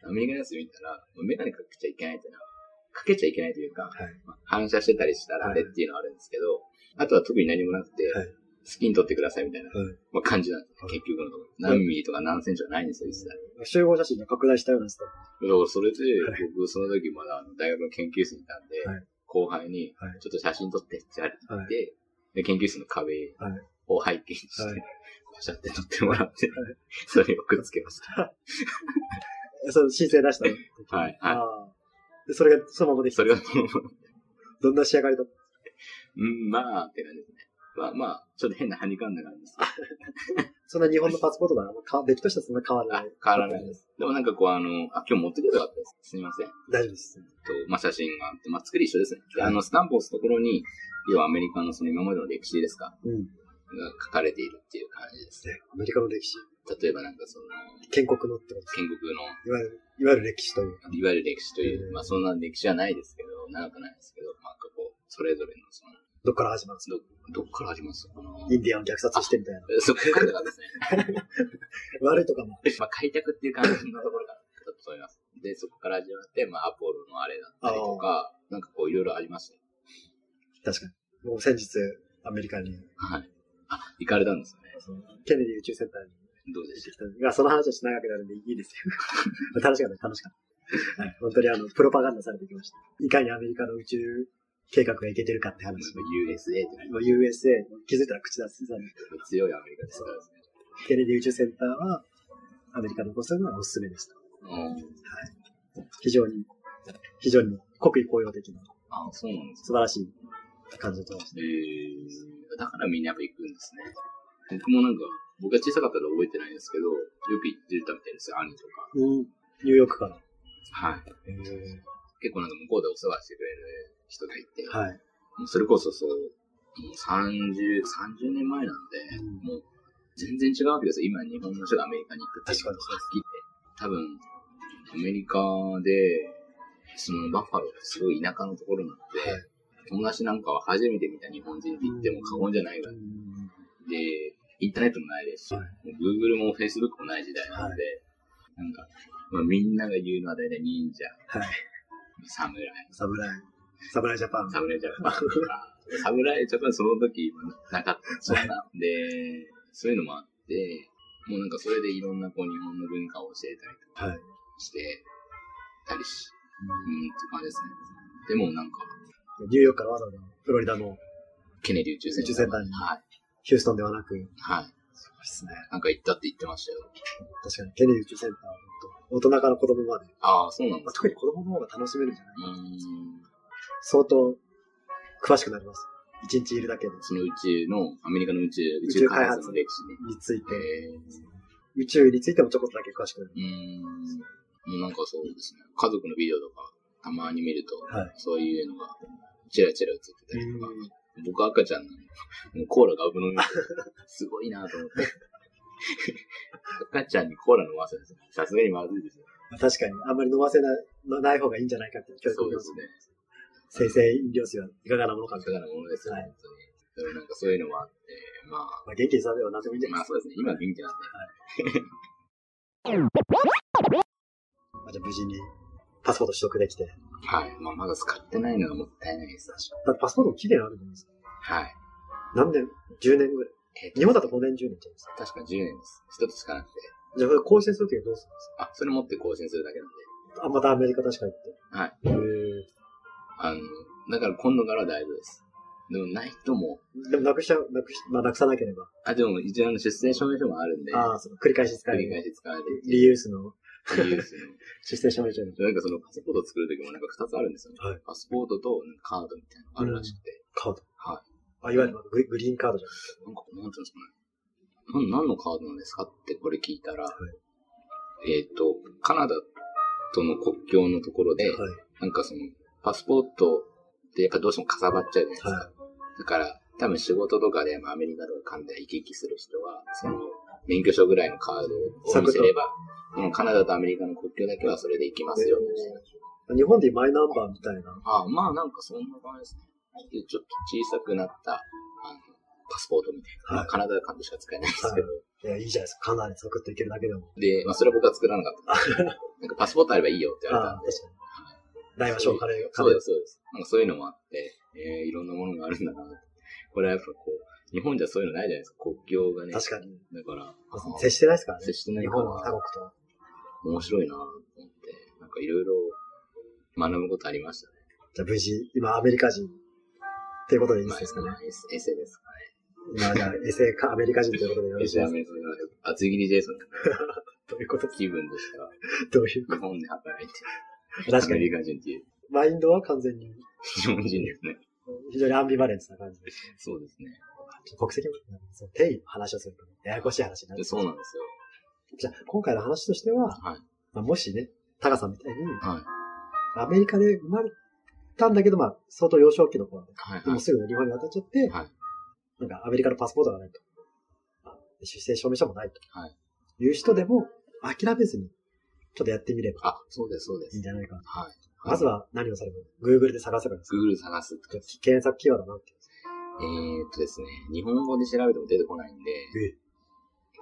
Speaker 2: アメリカのやつ見たら、メガネかけちゃいけないっていうのは、かけちゃいけないというか、
Speaker 1: はい。
Speaker 2: まあ反射してたりしたらあれっていうのはあるんですけど、あとは特に何もなくて、
Speaker 1: はい。
Speaker 2: 好きに撮ってくださいみたいな、
Speaker 1: はい。
Speaker 2: まあ、感じなんですね、
Speaker 1: はい。
Speaker 2: 結局のところ。何ミリとか何センチはないんですよ、一切。
Speaker 1: 集合写真が拡大したようなやつと。
Speaker 2: だからそれで
Speaker 1: はい、
Speaker 2: 僕その時まだ大学の研究室にいたんで、
Speaker 1: はい。
Speaker 2: 後輩に
Speaker 1: はい、
Speaker 2: ちょっと写真撮ってって言われて、研究室の壁
Speaker 1: はい。
Speaker 2: を背景にして、
Speaker 1: はい
Speaker 2: パシャって撮ってもらって、
Speaker 1: は
Speaker 2: それをくっつけました。
Speaker 1: えその申請出したの時
Speaker 2: はいはい。
Speaker 1: で、それがそのままできた。
Speaker 2: それは、
Speaker 1: どんな仕上がりだった？
Speaker 2: うん、まあ、って感じですね。まあまあ、ちょっと変なハニカンな感じです。[LAUGHS]
Speaker 1: そんな日本のパスポートだな。か出来としてはそんな変わら
Speaker 2: あ
Speaker 1: ない。
Speaker 2: 変わらないです。でもなんかこうあの、あ、今日持ってきてよかったです。すみません。
Speaker 1: 大丈夫です。
Speaker 2: と、まあ写真があって、まあ作り一緒ですね。で
Speaker 1: はい
Speaker 2: あの、スタンプを押すところに、要はアメリカのその今までの歴史ですか
Speaker 1: うん。
Speaker 2: が書かれているっていう感じです。
Speaker 1: ね、アメリカの歴史。
Speaker 2: 例えばなんかその、
Speaker 1: 建国のってこと。
Speaker 2: 建国の、
Speaker 1: いわゆる、いわゆる歴史という。
Speaker 2: いわゆる歴史というう、
Speaker 1: ん
Speaker 2: まあそんな歴史はないですけど、長くないですけど、まあこう、それぞれのその、
Speaker 1: どっから始まるんですか？
Speaker 2: ど、どっから始まるんですか？この
Speaker 1: インディアンを虐殺してみたいな。
Speaker 2: え [LAUGHS] そこからですね。[LAUGHS]
Speaker 1: 悪いとかも。
Speaker 2: まあ開拓っていう感じのところからだと思います。で、そこから始まって、まあアポロのあれだったりとか、なんかこういろいろありましたね。
Speaker 1: 確かに。もう先日、アメリカに、
Speaker 2: はい。あ、行かれたんですよね。
Speaker 1: ケネディ宇宙センターに
Speaker 2: どうでし
Speaker 1: た？んですが、その話はし長くなるんでいいですよ。[LAUGHS] 楽しかった、楽しかった。はい、本当にあの、プロパガンダされてきました。いかにアメリカの宇宙計画がいけてるかって話。
Speaker 2: た ?USA ってね
Speaker 1: もう USA、気づいたら口出す。
Speaker 2: 強いアメリカですからですね。
Speaker 1: ケネディ宇宙センターは、アメリカの残すのがおすすめですと。
Speaker 2: うん。
Speaker 1: 非常に、非常に国威高揚的な
Speaker 2: あ、そうなんです
Speaker 1: 素晴らしい感じだと思います。
Speaker 2: えー、だからみんなやっぱ行くんですね。僕もなんか、僕が小さかったら覚えてないんですけど、よく行ってたみたいですよ、兄とか。
Speaker 1: うん。ニューヨークから。
Speaker 2: はい。
Speaker 1: え
Speaker 2: 結構なんか向こうでお世話してくれる人がいて、
Speaker 1: ー、はい。
Speaker 2: もうそれこそそう、もう30、30年前なんで、
Speaker 1: うん
Speaker 2: もう全然違うわけですよ。今日本の人がアメリカに行くっていうのが
Speaker 1: 確かに
Speaker 2: 好きって。多分、アメリカで、そのバッファローってすごい田舎のところなので、
Speaker 1: はい
Speaker 2: 友達なんかは初めて見た日本人って言っても過言じゃないぐらい。
Speaker 1: うん
Speaker 2: で、インターネットもないですし、
Speaker 1: はい
Speaker 2: Google も Facebook もない時代なので、なんか、まあ、みんなが言うのは大体忍者、
Speaker 1: はい。
Speaker 2: 侍。
Speaker 1: 侍。侍ジャパン。
Speaker 2: 侍ジャパンとか。侍ジャパンその時なかった。そんな。で、そういうのもあって、もうなんかそれでいろんなこう日本の文化を教えたりとか
Speaker 1: はい。
Speaker 2: してたりし、うん、って感じですね。でもなんか、
Speaker 1: ニューヨークからわざわざフロリダの
Speaker 2: ケネディ宇宙センター。
Speaker 1: 宇宙センターに
Speaker 2: はい。
Speaker 1: ヒューストンではなく、
Speaker 2: はい。
Speaker 1: そうですね。
Speaker 2: なんか行ったって言ってましたよ。
Speaker 1: 確かに、ケネディ宇宙センターは大人から子供まで、
Speaker 2: ああ、そうなんで
Speaker 1: まあ、
Speaker 2: す
Speaker 1: 特に子供の方が楽しめるんじゃないう
Speaker 2: ーん。
Speaker 1: 相当詳しくなります。一日いるだけで。
Speaker 2: その宇宙の、アメリカの宇宙、宇
Speaker 1: 宇宙
Speaker 2: 宙開
Speaker 1: 開発
Speaker 2: 発の歴史ね。
Speaker 1: について、宇宙についてもちょこっとだけ詳しくなる。
Speaker 2: うーん。もうなんかそうですね。家族のビデオとか、たまに見ると、
Speaker 1: はい
Speaker 2: そういうのが、チラチラ映ってたりとか
Speaker 1: うん、
Speaker 2: 僕赤ちゃんの、もうコーラガブ飲み、すごいなと思って。[LAUGHS] 赤ちゃんにコーラ飲ませる。さすがにまずいですよ。
Speaker 1: まあ確かに、あんまり飲ませなない方がいいんじゃないかって教育を
Speaker 2: そうですね。
Speaker 1: 生成飲料水はいかがなものかいな。
Speaker 2: いかがなものですよ、
Speaker 1: はい
Speaker 2: 本当に。でもなんかそういうのもあって、まあ、
Speaker 1: まあ、元気にさせれば何でもいいんじゃないです
Speaker 2: まあそうですね。今元気なんで。
Speaker 1: か。まあ、じゃあ無事にパスポート取得できて。
Speaker 2: はい。まあまだ使ってないのがもったいないです。
Speaker 1: だってパスポートも期限あるじゃないですか。
Speaker 2: はい。
Speaker 1: 何年 ?10 年ぐらい。
Speaker 2: えっと
Speaker 1: 日本だと5年10年じゃないですか？
Speaker 2: 確か10年です。一つしかなくて。
Speaker 1: じゃあ、それ更新するときはどうするんです
Speaker 2: あ、それ持って更新するだけなんで。
Speaker 1: かあ、またアメリカ確か行って。
Speaker 2: はい。
Speaker 1: へ
Speaker 2: あの、だから今度からは大丈夫です。でもない人も、
Speaker 1: ーでもなくしちゃう、なくし、まあ、なくさなければ。
Speaker 2: あ、でも一応あの出生証明書もあるんで、
Speaker 1: ああ、そう繰り返し使え
Speaker 2: 繰り返
Speaker 1: る。
Speaker 2: し使われて
Speaker 1: リユースの
Speaker 2: リユースの。
Speaker 1: 出生証明書に。
Speaker 2: なんかそのパスポートを作るときもなんか2つあるんですよね。
Speaker 1: はい
Speaker 2: パスポートとカードみたいなのがあるらしくて。
Speaker 1: カード。
Speaker 2: は
Speaker 1: あ、いわゆるググリーンカードじゃない
Speaker 2: なんか、なんていうんですかね。なん何のカードなんですかってこれ聞いたら、えっ、と、カナダとの国境のところで、
Speaker 1: はい。
Speaker 2: なんかその、パスポートってやっぱどうしてもかさばっちゃうじゃないですか。
Speaker 1: は
Speaker 2: だから、多分仕事とかで、まあ、アメリカとか関西行き来する人は、その、免許証ぐらいのカードを見せれば、そのカナダとアメリカの国境だけはそれで行きますよ。
Speaker 1: 日本でマイナンバーみたいな。
Speaker 2: ああ、まあなんかそんな感じですね。でちょっと小さくなった、あの、パスポートみたいな。まあ
Speaker 1: はい
Speaker 2: カナダカードしか使えないんですけど。
Speaker 1: いや、いいじゃないですか。カナダにサクッといけるだけでも。
Speaker 2: で、まあそれは僕は作らなかった。[LAUGHS] なんかパスポートあればいいよって言われたんで。
Speaker 1: 確かに。大和小カレー、
Speaker 2: そうです、そうです。なんかそういうのもあって、えー、いろんなものがあるんだな。これはやっぱこう、日本じゃそういうのないじゃないですか。国境がね。
Speaker 1: 確かに。
Speaker 2: だから、
Speaker 1: 接してないですからね。
Speaker 2: 接してない
Speaker 1: 日
Speaker 2: から
Speaker 1: 本は他国と。
Speaker 2: 面白いなと思って、なんかいろいろ学ぶことありましたね。
Speaker 1: じゃあ無事、今アメリカ人っていうことでいい
Speaker 2: まあ、
Speaker 1: ですかね。
Speaker 2: エセエセですか
Speaker 1: 今じゃあ、エセかアメリカ人ということでよ
Speaker 2: ね。エ
Speaker 1: ろしいですか
Speaker 2: セアメリカの厚切りジェイソンの [LAUGHS]
Speaker 1: どういうこと？
Speaker 2: 気分としては、
Speaker 1: どういうこ
Speaker 2: 日本で働いて、
Speaker 1: と確かに。
Speaker 2: アメリカ人っていう
Speaker 1: マインドは完全に
Speaker 2: 日本人ですね。
Speaker 1: 非常にアンビバレンスな感じですね。
Speaker 2: そうですね。
Speaker 1: 国籍も、そう定義の話をすると、ややこしい話になる。
Speaker 2: でそうなんですよ。
Speaker 1: じゃあ、今回の話としては、
Speaker 2: はい。
Speaker 1: まあ、もしね、タカさんみたいに、
Speaker 2: はい。
Speaker 1: アメリカで生まれたんだけど、まあ、相当幼少期の頃で、
Speaker 2: はい。
Speaker 1: でもすぐ日本に渡っちゃって、
Speaker 2: はい
Speaker 1: なんかアメリカのパスポートがないと。あ出生証明書もないと。
Speaker 2: はい
Speaker 1: いう人でも、諦めずに、ちょっとやってみれば
Speaker 2: あ、そうです、そうです
Speaker 1: いいん。じゃないかな。
Speaker 2: はい。
Speaker 1: まずは何をされる ?Google で探せばいいんですか
Speaker 2: ？Google 探す。
Speaker 1: 検索キーワードなんて。
Speaker 2: えーっとですね、日本語で調べても出てこないんで、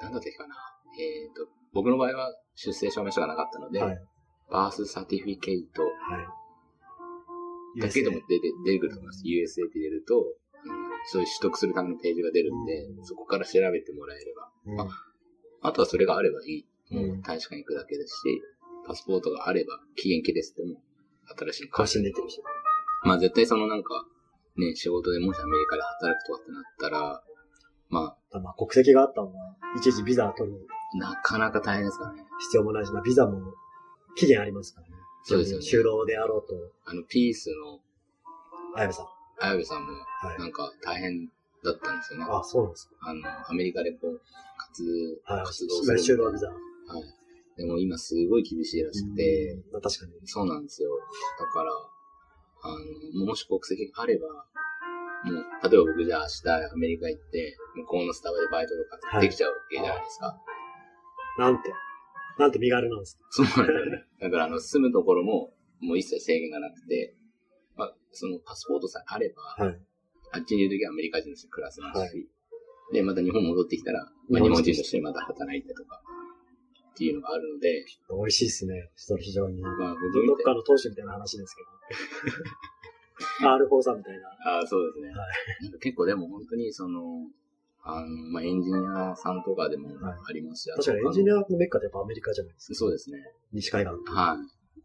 Speaker 2: なんだったっけかな。えーっと、僕の場合は出生証明書がなかったので、
Speaker 1: はい。
Speaker 2: バースサティフィケイト
Speaker 1: はい。
Speaker 2: だけでも出て出てくると思います。USA って入れると、うんそういう取得するためのページが出るんで、
Speaker 1: うん
Speaker 2: そこから調べてもらえれば。
Speaker 1: うん
Speaker 2: ああとはそれがあればいい。も
Speaker 1: う
Speaker 2: 大使館行くだけですし、パスポートがあれば、期限切れてても、新しいの
Speaker 1: 更新できるし。
Speaker 2: まあ絶対そのなんか、ね、仕事でもしアメリカで働くとかってなったら、ま
Speaker 1: まあ、国籍があったのは、いちいちビザ取る
Speaker 2: あ、なかなか大変ですからね。
Speaker 1: 必要もないし、まあ、ビザも期限ありますからね。
Speaker 2: そうですよね
Speaker 1: 就労であろうと、
Speaker 2: あの、ピースの、
Speaker 1: あやべさん。
Speaker 2: 綾部さんも、
Speaker 1: はい。
Speaker 2: なんか大変だったんですよね。
Speaker 1: あ、そうなんです
Speaker 2: あの、アメリカでこう、活、
Speaker 1: か。はい。
Speaker 2: 活動する。
Speaker 1: 就労ビザ。
Speaker 2: はい。でも今すごい厳しいらしくて、
Speaker 1: 確かに。
Speaker 2: そうなんですよ。だから、あの、もし国籍があれば、もう、例えば僕じゃあ明日アメリカ行って、向こうのスタバでバイトとかできちゃうわけじゃないですか。
Speaker 1: なんて、なんて身軽なんですか？
Speaker 2: そうなんだよね。だから、あの、住むところも、もう一切制限がなくて、まあ、そのパスポートさえあれば、
Speaker 1: はい。
Speaker 2: あっちにいるときはアメリカ人として暮らせますし、
Speaker 1: は
Speaker 2: で、また日本戻ってきたら、まあ、日本人としてまた働いてとか、っっていうのがあるので、
Speaker 1: 美味しいですね。それ非常に。
Speaker 2: まあ、僕
Speaker 1: どったかの投手みたいな話ですけど。[LAUGHS] R4 さんみたいな。
Speaker 2: ああ、そうですね。
Speaker 1: は
Speaker 2: なんか結構でも本当にその、あの、まあ、エンジニアさんとかでも
Speaker 1: はい
Speaker 2: ありますし、
Speaker 1: 確かにエンジニ
Speaker 2: ア
Speaker 1: アのメッカってやっぱアメリカじゃないですか。
Speaker 2: そうですね。
Speaker 1: 西海岸。
Speaker 2: は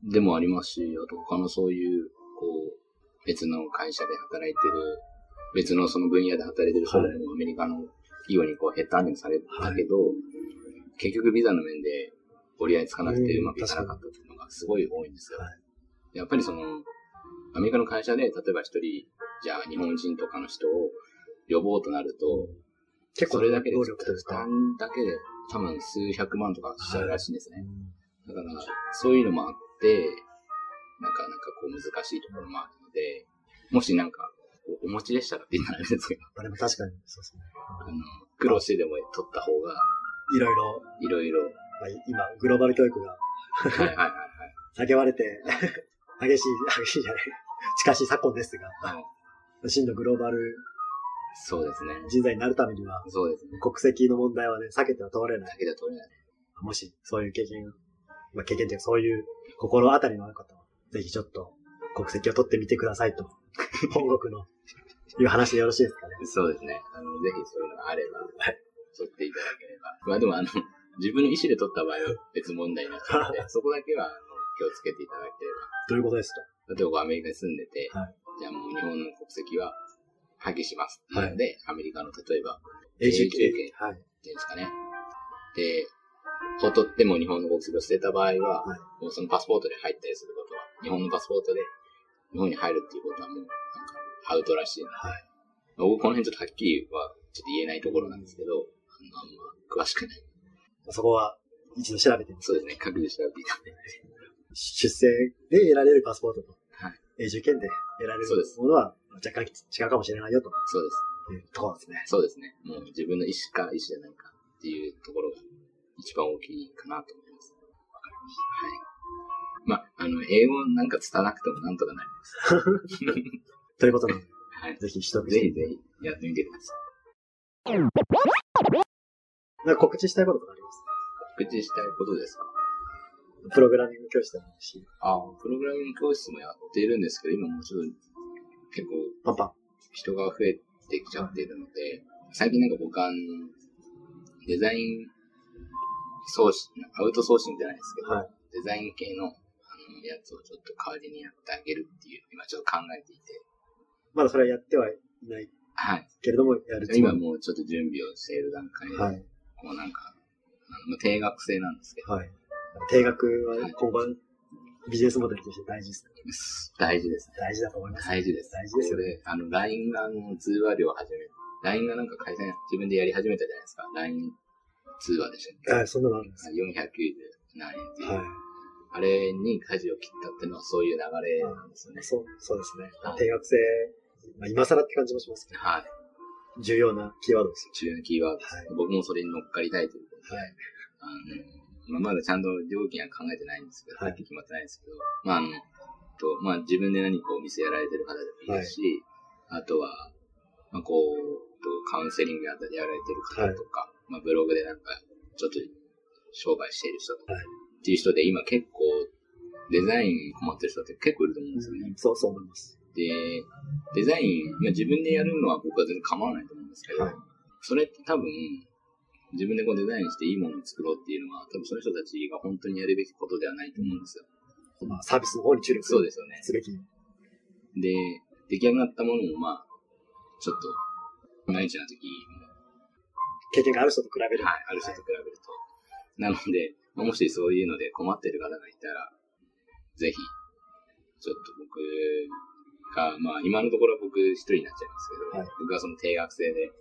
Speaker 2: い。でもありますし、あと他のそういう、こう、別の会社で働いてる、別のその分野で働いてる人も
Speaker 1: はい
Speaker 2: アメリカの企業にこうヘッドハンディングされたけど、結局ビザの面で折り合いつかなくて
Speaker 1: う
Speaker 2: まくいかなかったっていうのがすごい多いんですよ。
Speaker 1: は
Speaker 2: やっぱりその、アメリカの会社で、例えば一人、じゃあ日本人とかの人を呼ぼうとなると、
Speaker 1: 結構
Speaker 2: それだけで負
Speaker 1: か。
Speaker 2: 担だけで多分数百万とかしちゃうらしいんですね。
Speaker 1: うん
Speaker 2: だから、そういうのもあって、なかなかこう難しいところもあるので、もしなんか、おお持ちでしたらって言ったらあれですけど、
Speaker 1: あでも確かに、そうですね。
Speaker 2: あの、苦労してでも取った方が、
Speaker 1: いろいろ、
Speaker 2: いろいろ、
Speaker 1: まあ、今、グローバル教育が
Speaker 2: はいはいはいはい。
Speaker 1: 叫ばれて、激しい、激しいじゃない、近しい昨今ですが、
Speaker 2: はい
Speaker 1: 真のグローバル
Speaker 2: そうですね。
Speaker 1: 人材になるためには、
Speaker 2: そうですね。
Speaker 1: 国籍の問題はね、避けては通れない。
Speaker 2: だけでは取れない。
Speaker 1: もし、そういう経験、まあ、経験というか、そういう心当たりのある方は、ぜひちょっと、国籍を取ってみてくださいと、[LAUGHS] 本国の、いう話でよろしいですかね。
Speaker 2: そうですね。あの、ぜひそういうのがあれば、取っていただければ。まあでもあの、自分の意思で取った場合は別問題になっちゃうので、[LAUGHS] そこだけはあの気をつけていただければ。
Speaker 1: どういうことです
Speaker 2: 例えばアメリカに住んでて、
Speaker 1: はい
Speaker 2: じゃあもう日本の国籍は破棄しますっていうので、アメリカの例えば、
Speaker 1: 永住
Speaker 2: 権
Speaker 1: はい。
Speaker 2: っていうんですかね。で、を取っても日本の国籍を捨てた場合は、
Speaker 1: はい
Speaker 2: もうそのパスポートで入ったりすることは、日本のパスポートで日本に入るっていうことはもう、なんかアウトらしいので、
Speaker 1: はい。
Speaker 2: 僕この辺ちょっとはっきりはちょっと言えないところなんですけど、あんま詳しくない。
Speaker 1: そこは、一度調べて
Speaker 2: そうですね、各自調べていただいて。
Speaker 1: 出生で得られるパスポートと、
Speaker 2: はい
Speaker 1: 永住権で得られるものは若干違うかもしれないよと
Speaker 2: そうです。
Speaker 1: いうところですね。
Speaker 2: そうですね。もう自分の意思か意思じゃないかっていうところが一番大きいかなと思います。わかりました。はい。まあ、あの、英語なんか伝わなくてもなんとかなります。[LAUGHS]
Speaker 1: ということで、
Speaker 2: はい。
Speaker 1: ぜひ取得して
Speaker 2: ぜひぜひやってみてください。
Speaker 1: なんか告知したいこととかあります
Speaker 2: 告知したいことですか？
Speaker 1: プログラミング教室でもいいし、
Speaker 2: ああ、プログラミング教室もやっているんですけど、今もうちょっと結構
Speaker 1: パンパン。
Speaker 2: 人が増えてきちゃっているので、最近なんか僕はデザイン送信、アウトソーシングじゃないですけど、
Speaker 1: はい。
Speaker 2: デザイン系のあのやつをちょっと代わりにやってあげるっていう、今ちょっと考えていて、
Speaker 1: まだそれはやってはいない
Speaker 2: はい。
Speaker 1: けれども、やる
Speaker 2: 今
Speaker 1: り。
Speaker 2: もうちょっと準備をしている段階で、
Speaker 1: はい。
Speaker 2: こうなんか、あのまあ定額制なんですけど、
Speaker 1: はい。定額は今後、ビジネスモデルとして大事ですね。
Speaker 2: 大事ですね。
Speaker 1: 大事だと思います。
Speaker 2: 大事です。
Speaker 1: 大事ですよね
Speaker 2: あの、LINE があの通話料を始め、LINE がなんか回線自分でやり始めたじゃないですか。LINE 通話でしたっ
Speaker 1: はい、そんなのあるんです
Speaker 2: け ?490 何円っていう。
Speaker 1: はい。
Speaker 2: あれに舵を切ったっていうのはそういう流れなんですよね。
Speaker 1: そう、そうですね
Speaker 2: はい。
Speaker 1: 定額制、まあ、今更って感じもしますけど、
Speaker 2: はい。
Speaker 1: 重要なキーワードです
Speaker 2: 重要なキーワードです、
Speaker 1: はい。
Speaker 2: 僕もそれに乗っかりたいということで、
Speaker 1: はい。
Speaker 2: あの、まあ、まだちゃんと料金は考えてないんですけど、
Speaker 1: はい。
Speaker 2: 決まってないんですけど、まあ、あの、と、まあ、自分で何かお店やられてる方でもいいですし、あとは、まあ、こう、とカウンセリングやったりやられてる方とか、まあ、ブログでなんか、ちょっと商売している人とか、
Speaker 1: はい。
Speaker 2: っていう人で今結構、デザイン困ってる人って結構いると思うんですよね。
Speaker 1: うんそう、そう思います。
Speaker 2: で、デザイン、まあ、自分でやるのは僕は全然構わないと思うんですけど、
Speaker 1: はい
Speaker 2: それって多分、自分でこうデザインしていいものを作ろうっていうのは、多分その人たちが本当にやるべきことではないと思うんですよ。
Speaker 1: まあ、サービスの方に注力
Speaker 2: そうですよね。
Speaker 1: すべき。
Speaker 2: で、出来上がったものもまあ、ちょっと、毎日の時
Speaker 1: 経験がある人と比べる。
Speaker 2: はい、ある人と比べると。なので、まあもしそういうので困ってる方がいたら、ぜひ、ちょっと僕が、まあ今のところ僕一人になっちゃいますけど、
Speaker 1: はい
Speaker 2: 僕はその定額制で、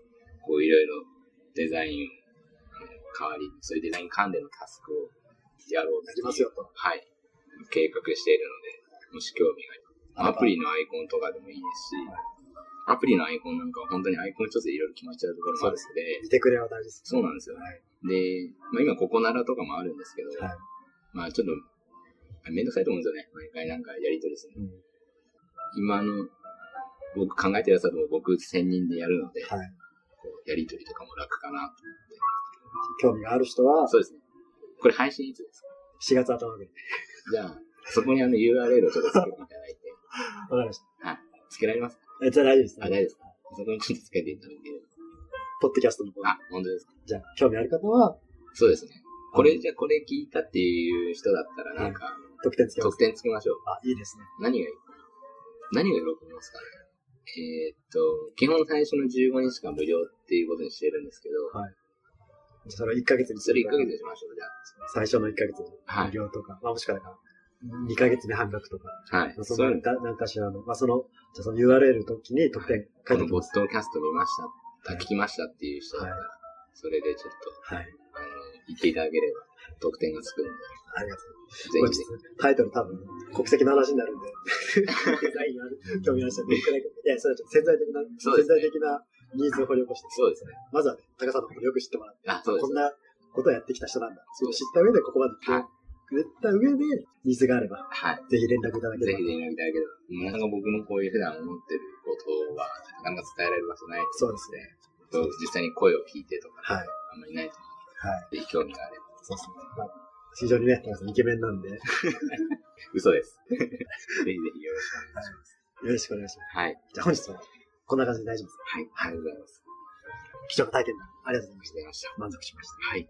Speaker 2: こういろいろデザインを、代わりに、そういうデザイン関連のタスクをやろう
Speaker 1: や
Speaker 2: っていう
Speaker 1: りますよと。
Speaker 2: はい。計画しているので、もし興味がある。アプリのアイコンとかでもいいですし、アプリのアイコンなんかは本当にアイコン一つでいろいろ決まっちゃうところもあるので、
Speaker 1: 見てくれは大事です。
Speaker 2: そうなんですよ
Speaker 1: はい。
Speaker 2: で、まあ今、ココナラとかもあるんですけど、
Speaker 1: はい
Speaker 2: まあちょっと、めんどくさいと思うんですよね。毎回なんかやりとりするの。
Speaker 1: うん
Speaker 2: 今の、僕考えてるやつだと僕専任でやるので、
Speaker 1: はい。
Speaker 2: こうやりとりとかも楽かなと
Speaker 1: 興味がある人は、
Speaker 2: そうですね。これ配信いつですか
Speaker 1: ？4月頭ぐらい。
Speaker 2: じゃあ、そこにあの URL をちょっとつけていただいて。[LAUGHS]
Speaker 1: わかりました。
Speaker 2: はい。つけられますか？
Speaker 1: え、じゃあ大丈夫です。
Speaker 2: あ、大丈夫ですか？そこにちょっとつけていただいて。
Speaker 1: ポッドキャストの方に
Speaker 2: あ、本当ですか？
Speaker 1: じゃあ、興味ある方は、
Speaker 2: そうですね。これじゃあこれ聞いたっていう人だったらなんか、
Speaker 1: 特典つけます
Speaker 2: 特。典つけましょう。
Speaker 1: あ、いいですね。
Speaker 2: 何がいい？何が喜びますかね？えーっと、基本最初の15日間無料っていうことにしてるんですけど、
Speaker 1: はい。じゃあそれを1ヶ月に
Speaker 2: それ1ヶ月にしましょう、じゃ
Speaker 1: 最初の1ヶ月
Speaker 2: はい。
Speaker 1: 無料とか、まあもしくはなんか、2ヶ月目半額とか、
Speaker 2: あ。はい。
Speaker 1: そ
Speaker 2: そういう
Speaker 1: の。何かしらの、まあその、じゃあその URL の時に特典書い。ておきます。
Speaker 2: トキャスト見ました、あ聞きましたっていう人だったら、
Speaker 1: はい。
Speaker 2: それでちょっ
Speaker 1: はい。
Speaker 2: と、あの、言っていただければ、特典がつくんで、
Speaker 1: ありがとう。これ
Speaker 2: ぜひぜ
Speaker 1: ちょっとタイトル多分、国籍の話になるんで、[LAUGHS] デザインがある興味ある人は僕だけいや、それはちょっと潜在的な、
Speaker 2: ね
Speaker 1: 潜在的なニーズを掘り起こして、
Speaker 2: ひ。そうですね。
Speaker 1: まずはね、高さんのことをよく知ってもらって、
Speaker 2: あ、そうです
Speaker 1: こん。なことをやってきた人なんだ。
Speaker 2: そう
Speaker 1: 知った上でここまで来て
Speaker 2: はい
Speaker 1: くれた上で、ニーズがあれば、
Speaker 2: はい。
Speaker 1: ぜひ連絡いただければ。
Speaker 2: ぜひ連絡いただければ。なかなか僕のこういう普段思ってることは、なかなか伝えられる場所ない
Speaker 1: そうですね。
Speaker 2: と実際に声を聞いてとか、
Speaker 1: はい。
Speaker 2: あんまりないと思
Speaker 1: はい。
Speaker 2: うので、興味があれば。
Speaker 1: そうですね。まあ、非常にね、高さんイケメンなんで、よ [LAUGHS]
Speaker 2: 嘘です。[LAUGHS] ぜひぜひよろしくお願いします。
Speaker 1: ろしくお願いします。
Speaker 2: はい。
Speaker 1: じゃあ本日は、こんな感じで大丈夫ですか？
Speaker 2: はい。ありがとうございます。
Speaker 1: 貴重な体験談、ありがとうございまし。た。満足しました。
Speaker 2: はい。